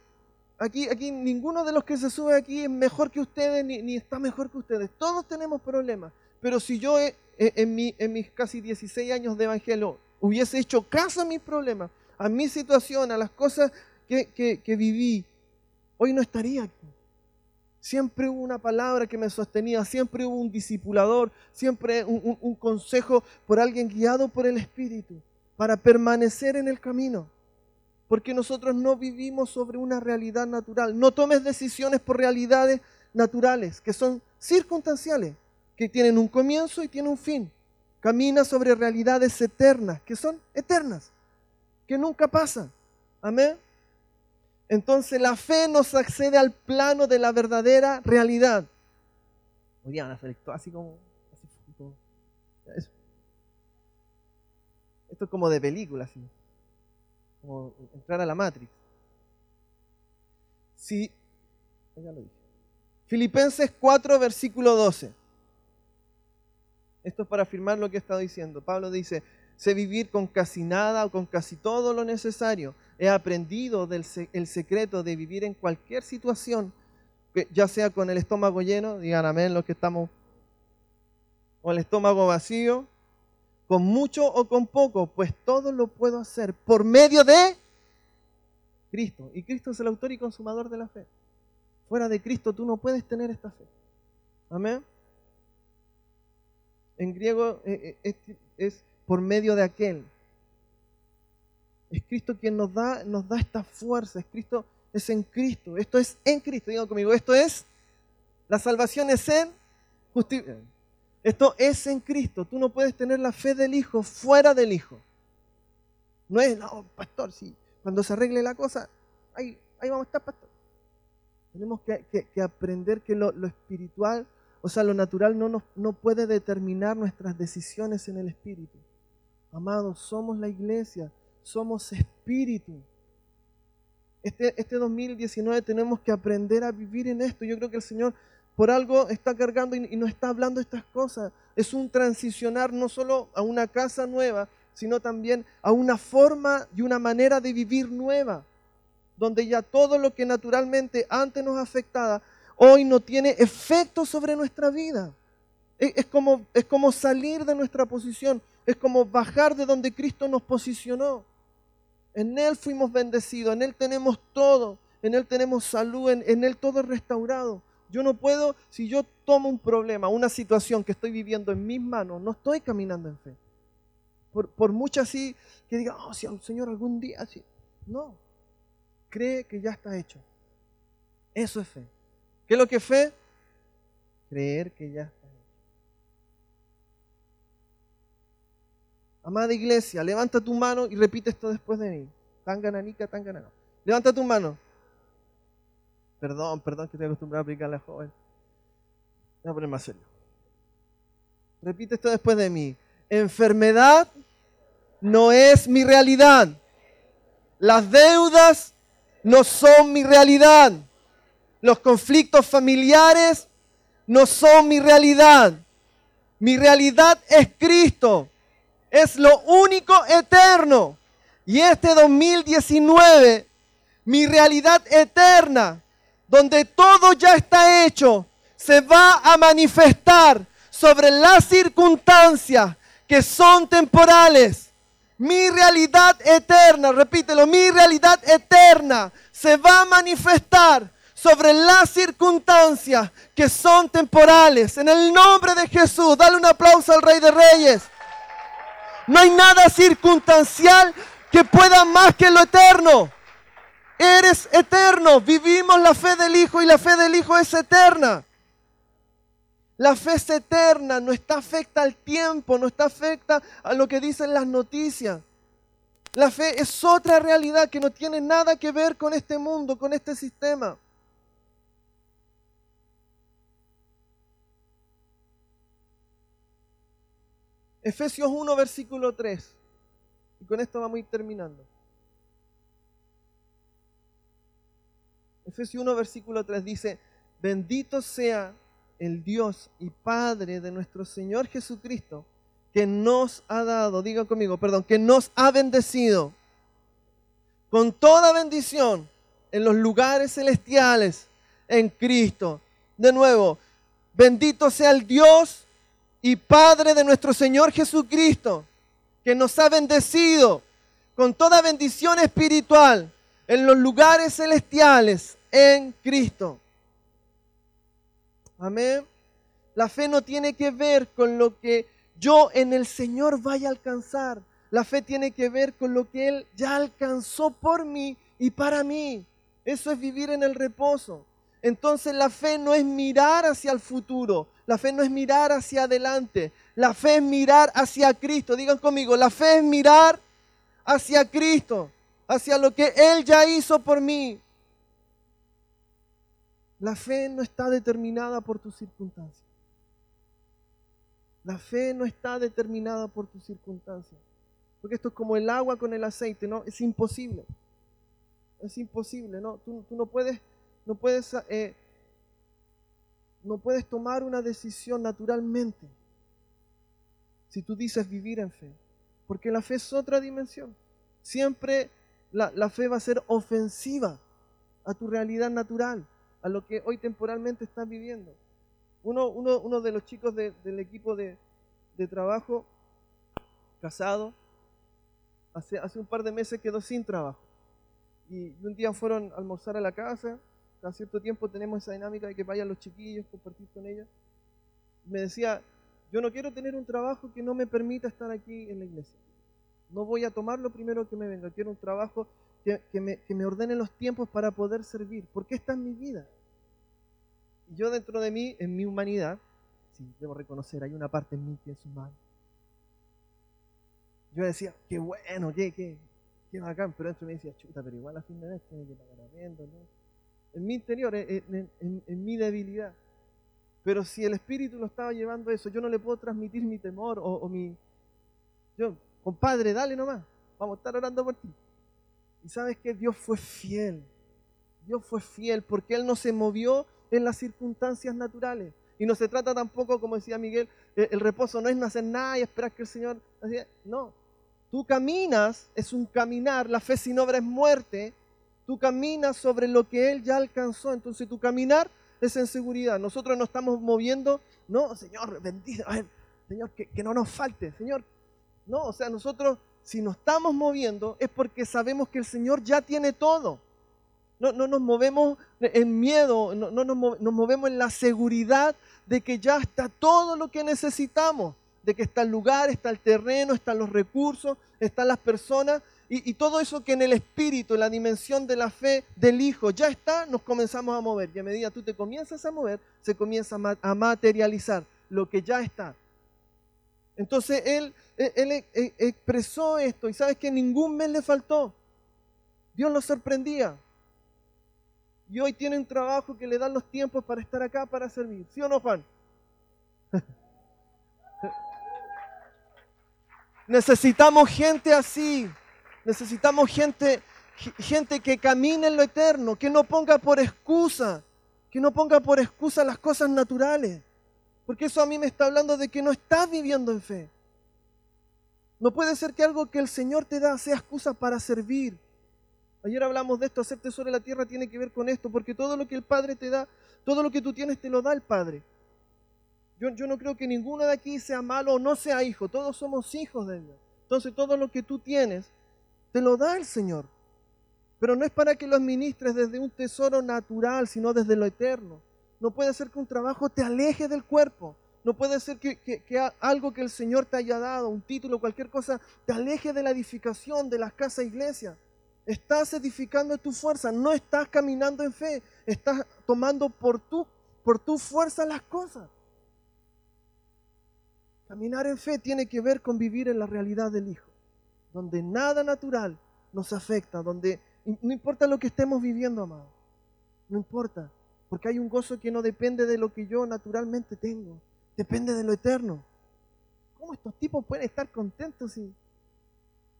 aquí, aquí ninguno de los que se sube aquí es mejor que ustedes ni, está mejor que ustedes. Todos tenemos problemas. Pero si yo eh, en, mi- en mis casi 16 años de evangelio hubiese hecho caso a mis problemas, a mi situación, a las cosas que, viví, hoy no estaría aquí. Siempre hubo una palabra que me sostenía, siempre hubo un discipulador, siempre un- un consejo por alguien guiado por el Espíritu para permanecer en el camino. Porque nosotros no vivimos sobre una realidad natural. No tomes decisiones por realidades naturales, que son circunstanciales, que tienen un comienzo y tienen un fin. Camina sobre realidades eternas, que son eternas, que nunca pasan. Amén. Entonces la fe nos accede al plano de la verdadera realidad. Hoy así como... así como-. Esto es como de película, así. Como entrar a la Matrix. Si. Filipenses 4, versículo 12. Esto es para afirmar lo que he estado diciendo. Pablo dice, sé vivir con casi nada o con casi todo lo necesario. He aprendido el secreto de vivir en cualquier situación, ya sea con el estómago lleno, digan amén los que estamos, o el estómago vacío, con mucho o con poco, pues todo lo puedo hacer por medio de Cristo. Y Cristo es el autor y consumador de la fe. Fuera de Cristo tú no puedes tener esta fe. Amén. En griego eh, eh, es, por medio de aquel. Es Cristo quien nos da, nos da esta fuerza. Es Cristo, es en Cristo. Esto es en Cristo. Digan conmigo, esto es, la salvación es en justicia. Esto es en Cristo. Tú no puedes tener la fe del Hijo fuera del Hijo. No es, no, pastor, sí, cuando se arregle la cosa, ahí, ahí vamos a estar, pastor. Tenemos que, aprender que lo, espiritual, o sea, lo natural no, nos, no puede determinar nuestras decisiones en el espíritu. Amados, somos la iglesia, somos espíritu. Este, este 2019 tenemos que aprender a vivir en esto. Yo creo que el Señor por algo está cargando y, y nos está hablando estas cosas. Es un transicionar no solo a una casa nueva, sino también a una forma y una manera de vivir nueva, donde ya todo lo que naturalmente antes nos afectaba, hoy no tiene efecto sobre nuestra vida. Es, como, es como salir de nuestra posición, es como bajar de donde Cristo nos posicionó. En Él fuimos bendecidos, en Él tenemos todo, en Él tenemos salud, en, en Él todo es restaurado. Yo no puedo, si yo tomo un problema, una situación que estoy viviendo en mis manos, no estoy caminando en fe. Por, por mucho así que diga, oh, si al Señor algún día así. No. Cree que ya está hecho. Eso es fe. ¿Qué es lo que es fe? Creer que ya está hecho. Amada iglesia, levanta tu mano y repite esto después de mí. Tan gananica, tan. Levanta tu mano. Perdón, perdón que estoy acostumbrado a aplicarle a joven. Voy a poner más serio. Repite esto después de mí enfermedad no es mi realidad. Las deudas no son mi realidad. Los conflictos familiares no son mi realidad. Mi realidad es Cristo. Es lo único eterno. Y este 2019, mi realidad eterna, donde todo ya está hecho, se va a manifestar sobre las circunstancias que son temporales. Mi realidad eterna, repítelo, mi realidad eterna se va a manifestar sobre las circunstancias que son temporales. En el nombre de Jesús, dale un aplauso al Rey de Reyes. No hay nada circunstancial que pueda más que lo eterno. Eres eterno. Vivimos la fe del Hijo y la fe del Hijo es eterna. La fe es eterna, no está afecta al tiempo, no está afecta a lo que dicen las noticias. La fe es otra realidad que no tiene nada que ver con este mundo, con este sistema. Efesios 1, versículo 3. Y con esto vamos a ir terminando. Efesios 1, versículo 3 dice, bendito sea el Dios y Padre de nuestro Señor Jesucristo, que nos ha dado, diga conmigo, perdón, que nos ha bendecido con toda bendición en los lugares celestiales en Cristo. De nuevo, bendito sea el Dios y Padre de nuestro Señor Jesucristo, que nos ha bendecido con toda bendición espiritual en los lugares celestiales en Cristo. Amén. La fe no tiene que ver con lo que yo en el Señor vaya a alcanzar. La fe tiene que ver con lo que Él ya alcanzó por mí y para mí. Eso es vivir en el reposo. Entonces la fe no es mirar hacia el futuro, la fe no es mirar hacia adelante, la fe es mirar hacia Cristo. Digan conmigo, la fe es mirar hacia Cristo, hacia lo que Él ya hizo por mí. La fe no está determinada por tus circunstancias. La fe no está determinada por tus circunstancias. Porque esto es como el agua con el aceite, ¿no? Es imposible. Es imposible, ¿no? Tú, no puedes, no puedes, eh, no puedes tomar una decisión naturalmente si tú dices vivir en fe. Porque la fe es otra dimensión. Siempre la, la fe va a ser ofensiva a tu realidad natural a lo que hoy temporalmente estás viviendo. Uno, uno, de los chicos del equipo de, trabajo, casado, hace, hace un par de meses quedó sin trabajo. Y un día fueron a almorzar a la casa, cada cierto tiempo tenemos esa dinámica de que vayan los chiquillos, compartir con ellos. Me decía, yo no quiero tener un trabajo que no me permita estar aquí en la iglesia. No voy a tomar lo primero que me venga, quiero un trabajo que, me, que ordene los tiempos para poder servir, porque esta es mi vida. Y yo dentro de mí, en mi humanidad, sí, debo reconocer, hay una parte en mí que es humana. Yo decía, qué bueno, qué, qué, qué bacán, pero dentro me decía, chuta, pero igual a fin de mes tiene que pagar arriendo, ¿no? En mi interior, en, mi debilidad. Pero si el Espíritu lo estaba llevando eso, yo no le puedo transmitir mi temor o, o mi... Yo, compadre, dale nomás, vamos a estar orando por ti. Y sabes que Dios fue fiel. Dios fue fiel porque Él no se movió en las circunstancias naturales. Y no se trata tampoco, como decía Miguel, eh, el reposo no es no hacer nada y esperar que el Señor... No, tú caminas, es un caminar, la fe sin obra es muerte, tú caminas sobre lo que Él ya alcanzó, entonces tu caminar es en seguridad. Nosotros no estamos moviendo, no, Señor, bendice, Señor, que, que no nos falte, Señor. No, o sea, nosotros si nos estamos moviendo es porque sabemos que el Señor ya tiene todo. No, nos movemos en miedo, no, nos, movemos en la seguridad de que ya está todo lo que necesitamos, de que está el lugar, está el terreno, están los recursos, están las personas y, todo eso que en el espíritu, en la dimensión de la fe del Hijo ya está, nos comenzamos a mover. Y a medida tú te comienzas a mover, se comienza a materializar lo que ya está. Entonces él, él, e, e, expresó esto y sabes que ningún mes le faltó. Dios lo sorprendía. Y hoy tiene un trabajo que le dan los tiempos para estar acá, para servir. ¿Sí o no, Juan? (laughs) Necesitamos gente así. Necesitamos gente, gente que camine en lo eterno, que no ponga por excusa, que no ponga por excusa las cosas naturales. Porque eso a mí me está hablando de que no estás viviendo en fe. No puede ser que algo que el Señor te da sea excusa para servir. Ayer hablamos de esto, hacer tesoro en la tierra tiene que ver con esto, porque todo lo que el Padre te da, todo lo que tú tienes te lo da el Padre. Yo, yo no creo que ninguno de aquí sea malo o no sea hijo, todos somos hijos de Dios. Entonces todo lo que tú tienes, te lo da el Señor. Pero no es para que lo administres desde un tesoro natural, sino desde lo eterno. No puede ser que un trabajo te aleje del cuerpo. No puede ser que, algo que el Señor te haya dado, un título, cualquier cosa, te aleje de la edificación de las casas iglesia. Estás edificando tu fuerza, no estás caminando en fe, estás tomando por tu, por tu fuerza las cosas. Caminar en fe tiene que ver con vivir en la realidad del Hijo, donde nada natural nos afecta, donde no importa lo que estemos viviendo, amado, no importa, porque hay un gozo que no depende de lo que yo naturalmente tengo, depende de lo eterno. ¿Cómo estos tipos pueden estar contentos si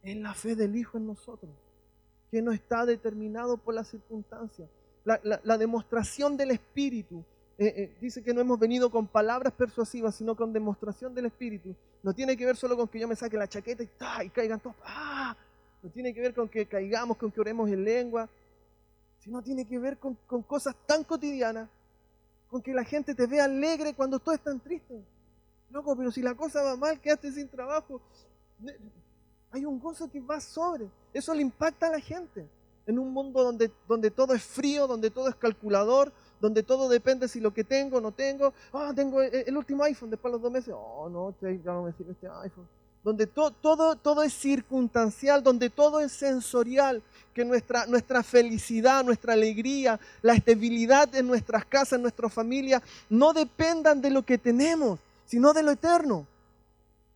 es la fe del Hijo en nosotros, que no está determinado por las circunstancias? La, demostración del Espíritu, eh, eh, dice que no hemos venido con palabras persuasivas, sino con demostración del Espíritu. No tiene que ver solo con que yo me saque la chaqueta y, y caigan todos. ¡ah! No tiene que ver con que caigamos, con que oremos en lengua sino tiene que ver con, cosas tan cotidianas, con que la gente te vea alegre cuando tú estás triste. Loco, pero si la cosa va mal, quedaste sin trabajo, hay un gozo que va sobre. Eso le impacta a la gente. En un mundo donde, donde todo es frío, donde todo es calculador, donde todo depende si lo que tengo o no tengo. Ah, tengo el, último iPhone, después de los dos meses, oh, no, ya no me sirve este iPhone donde todo, todo es circunstancial, donde todo es sensorial, que nuestra, nuestra felicidad, nuestra alegría, la estabilidad en nuestras casas, en nuestra familia, no dependan de lo que tenemos, sino de lo eterno.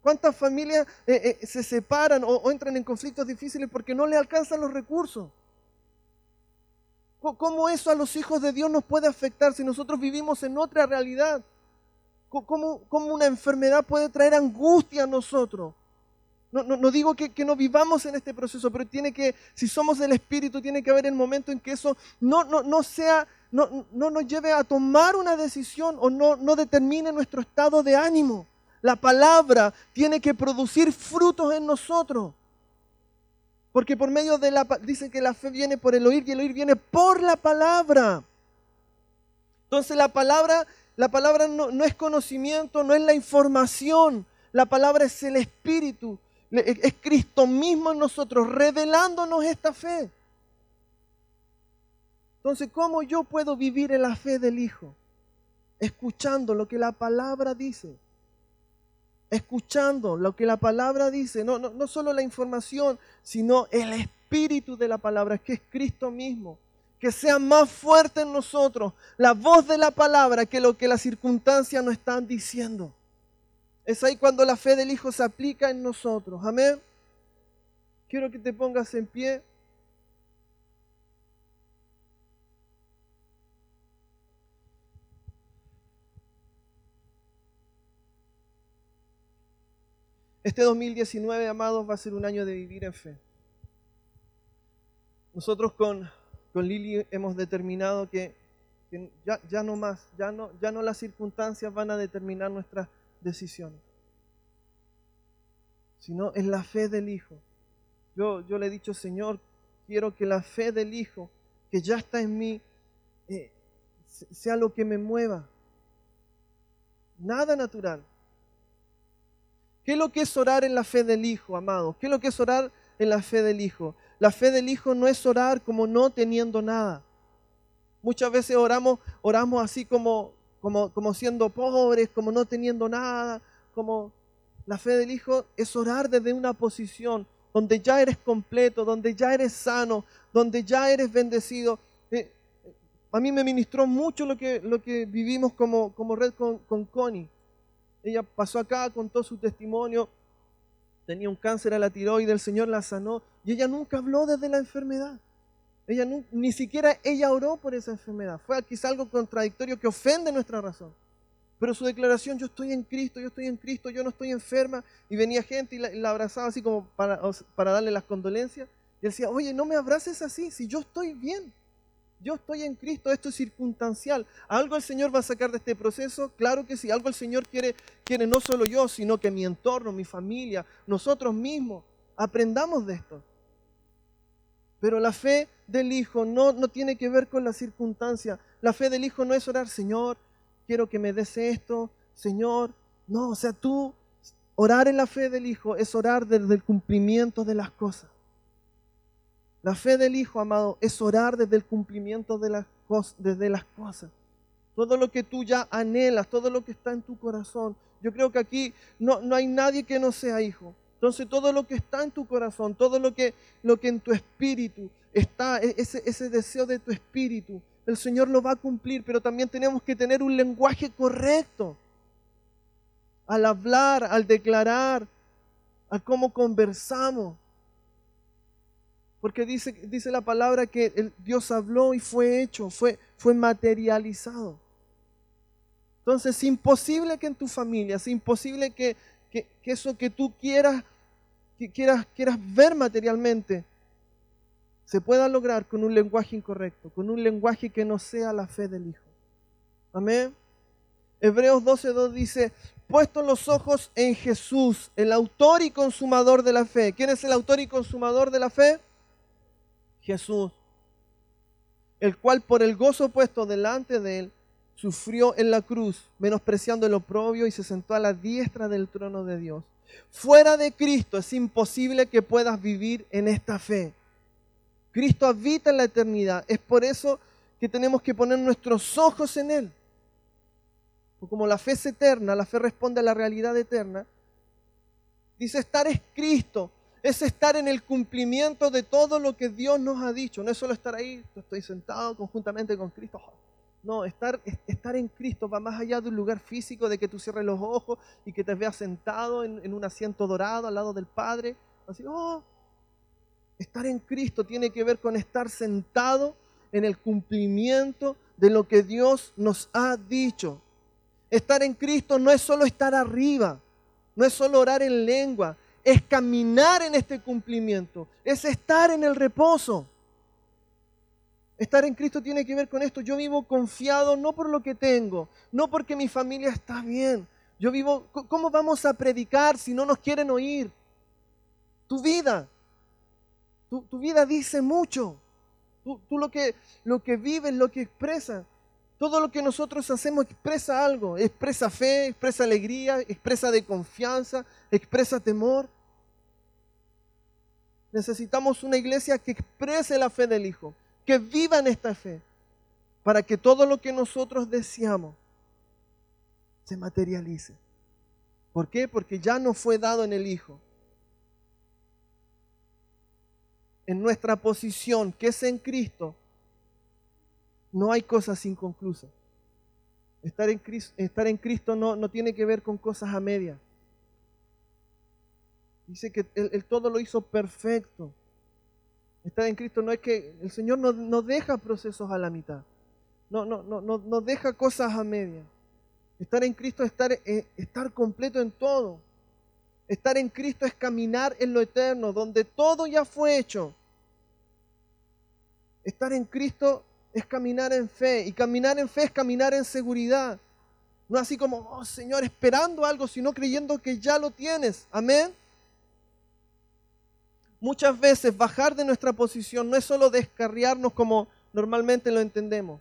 ¿Cuántas familias eh, eh, se separan o, entran en conflictos difíciles porque no le alcanzan los recursos? ¿Cómo eso a los hijos de Dios nos puede afectar si nosotros vivimos en otra realidad? ¿Cómo, una enfermedad puede traer angustia a nosotros? No, digo que, no vivamos en este proceso, pero tiene que, si somos del Espíritu, tiene que haber el momento en que eso no, no, sea, no, nos lleve a tomar una decisión o no, no determine nuestro estado de ánimo. La palabra tiene que producir frutos en nosotros. Porque por medio de la dice que la fe viene por el oír y el oír viene por la palabra. Entonces la palabra la palabra no, es conocimiento, no es la información. La palabra es el Espíritu. Es Cristo mismo en nosotros, revelándonos esta fe. Entonces, ¿cómo yo puedo vivir en la fe del Hijo? Escuchando lo que la palabra dice. Escuchando lo que la palabra dice. No, no, no solo la información, sino el espíritu de la palabra, que es Cristo mismo que sea más fuerte en nosotros la voz de la palabra que lo que las circunstancias nos están diciendo. Es ahí cuando la fe del Hijo se aplica en nosotros. Amén. Quiero que te pongas en pie. Este 2019, amados, va a ser un año de vivir en fe. Nosotros con, con Lili hemos determinado que, ya, no más, ya no, ya no las circunstancias van a determinar nuestras decisiones, sino es la fe del Hijo. Yo, yo le he dicho, Señor, quiero que la fe del Hijo, que ya está en mí, eh, sea lo que me mueva. Nada natural. ¿Qué es lo que es orar en la fe del Hijo, amado? ¿Qué es lo que es orar en la fe del Hijo? La fe del Hijo no es orar como no teniendo nada. Muchas veces oramos, oramos así como, como, como siendo pobres, como no teniendo nada, como la fe del Hijo es orar desde una posición donde ya eres completo, donde ya eres sano, donde ya eres bendecido. Eh, a mí me ministró mucho lo que, lo que vivimos como, como red con, con Connie. Ella pasó acá, contó su testimonio, tenía un cáncer a la tiroide, el Señor la sanó y ella nunca habló desde la enfermedad. Ella ni siquiera ella oró por esa enfermedad. Fue quizá algo contradictorio que ofende nuestra razón. Pero su declaración, yo estoy en Cristo, yo estoy en Cristo, yo no estoy enferma. Y venía gente y la, abrazaba así como para, darle las condolencias. Y decía, oye, no me abraces así, si yo estoy bien. Yo estoy en Cristo, esto es circunstancial. ¿Algo el Señor va a sacar de este proceso? Claro que sí. Algo el Señor quiere, quiere no solo yo, sino que mi entorno, mi familia, nosotros mismos, aprendamos de esto. Pero la fe del Hijo no, no tiene que ver con la circunstancia. La fe del Hijo no es orar, Señor, quiero que me des esto, Señor. No, o sea, tú, orar en la fe del Hijo es orar desde el cumplimiento de las cosas. La fe del Hijo, amado, es orar desde el cumplimiento de las, cosas, desde las cosas. Todo lo que tú ya anhelas, todo lo que está en tu corazón. Yo creo que aquí no, no hay nadie que no sea hijo. Entonces todo lo que está en tu corazón, todo lo que, lo que en tu espíritu está, e, ese, ese deseo de tu espíritu, el Señor lo va a cumplir, pero también tenemos que tener un lenguaje correcto. Al hablar, al declarar, a cómo conversamos. Porque dice, dice la palabra que el Dios habló y fue hecho, fue, fue materializado. Entonces es imposible que en tu familia, es imposible que, que, eso que tú quieras, quieras, quieras ver materialmente, se pueda lograr con un lenguaje incorrecto, con un lenguaje que no sea la fe del Hijo. Amén. Hebreos 12.2 dice, puesto los ojos en Jesús, el autor y consumador de la fe. ¿Quién es el autor y consumador de la fe? Jesús, el cual por el gozo puesto delante de él, sufrió en la cruz, menospreciando el oprobio y se sentó a la diestra del trono de Dios. Fuera de Cristo es imposible que puedas vivir en esta fe. Cristo habita en la eternidad. Es por eso que tenemos que poner nuestros ojos en Él. como la fe es eterna, la fe responde a la realidad eterna. Dice, estar es Cristo es estar en el cumplimiento de todo lo que Dios nos ha dicho. No es solo estar ahí, estoy sentado conjuntamente con Cristo. No, estar, estar en Cristo va más allá de un lugar físico, de que tú cierres los ojos y que te veas sentado en, un asiento dorado al lado del Padre. Así, oh, estar en Cristo tiene que ver con estar sentado en el cumplimiento de lo que Dios nos ha dicho. Estar en Cristo no es solo estar arriba, no es solo orar en lengua, es caminar en este cumplimiento, es estar en el reposo. Estar en Cristo tiene que ver con esto. Yo vivo confiado no por lo que tengo, no porque mi familia está bien. Yo vivo, ¿cómo vamos a predicar si no nos quieren oír? Tu vida, tu, vida dice mucho. Tú, tú, lo, que, lo que vives, lo que expresas. Todo lo que nosotros hacemos expresa algo, expresa fe, expresa alegría, expresa de confianza, expresa temor. Necesitamos una iglesia que exprese la fe del Hijo, que viva en esta fe, para que todo lo que nosotros deseamos se materialice. ¿Por qué? Porque ya no fue dado en el Hijo. En nuestra posición, que es en Cristo, no hay cosas inconclusas. Estar en Cristo, estar en Cristo no, no tiene que ver con cosas a medias. Dice que el, todo lo hizo perfecto. Estar en Cristo no es que el Señor no, deja procesos a la mitad. No, no, no, no, no deja cosas a medias. Estar en Cristo es estar, eh, estar completo en todo. Estar en Cristo es caminar en lo eterno, donde todo ya fue hecho. Estar en Cristo es caminar en fe. Y caminar en fe es caminar en seguridad. No así como, oh Señor, esperando algo, sino creyendo que ya lo tienes. Amén. Muchas veces bajar de nuestra posición no es solo descarriarnos como normalmente lo entendemos.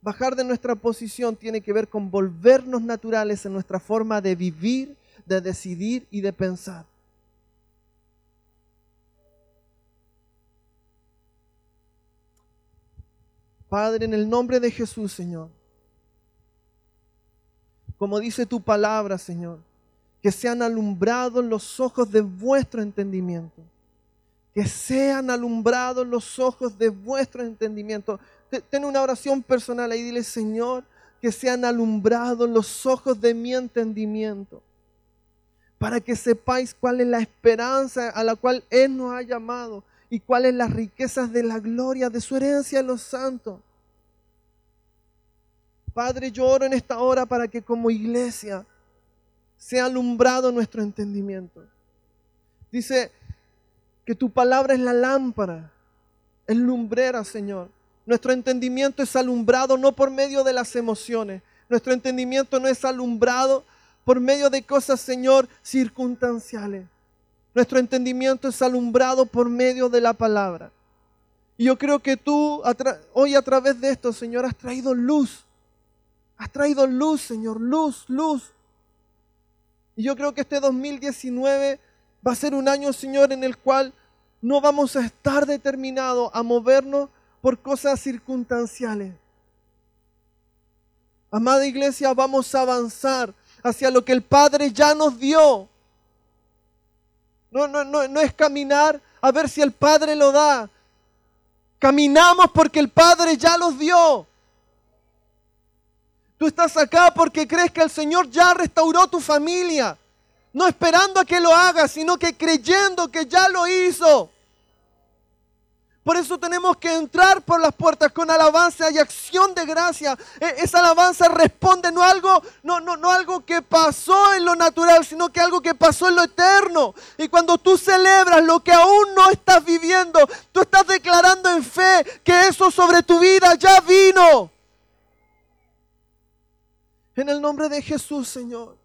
Bajar de nuestra posición tiene que ver con volvernos naturales en nuestra forma de vivir, de decidir y de pensar. Padre, en el nombre de Jesús, Señor, como dice tu palabra, Señor, que sean alumbrados los ojos de vuestro entendimiento. Que sean alumbrados los ojos de vuestro entendimiento. Ten una oración personal ahí, dile, Señor, que sean alumbrados los ojos de mi entendimiento para que sepáis cuál es la esperanza a la cual Él nos ha llamado y cuáles las riquezas de la gloria de su herencia en los santos. Padre, yo oro en esta hora para que como iglesia sea alumbrado nuestro entendimiento. Dice que tu palabra es la lámpara, es lumbrera, Señor. Nuestro entendimiento es alumbrado no por medio de las emociones. Nuestro entendimiento no es alumbrado por medio de cosas, Señor, circunstanciales. Nuestro entendimiento es alumbrado por medio de la palabra. Y yo creo que tú hoy a través de esto, Señor, has traído luz. Has traído luz, Señor, luz, luz. Y yo creo que este 2019 va a ser un año, Señor, en el cual no vamos a estar determinados a movernos por cosas circunstanciales. Amada iglesia, vamos a avanzar hacia lo que el Padre ya nos dio. No, no, no, no es caminar a ver si el Padre lo da. Caminamos porque el Padre ya los dio. Tú estás acá porque crees que el Señor ya restauró tu familia. No esperando a que lo haga, sino que creyendo que ya lo hizo. Por eso tenemos que entrar por las puertas con alabanza y acción de gracia. E, esa alabanza responde no algo, no, no, no algo que pasó en lo natural, sino que algo que pasó en lo eterno. Y cuando tú celebras lo que aún no estás viviendo, tú estás declarando en fe que eso sobre tu vida ya vino. En el nombre de Jesús, Señor.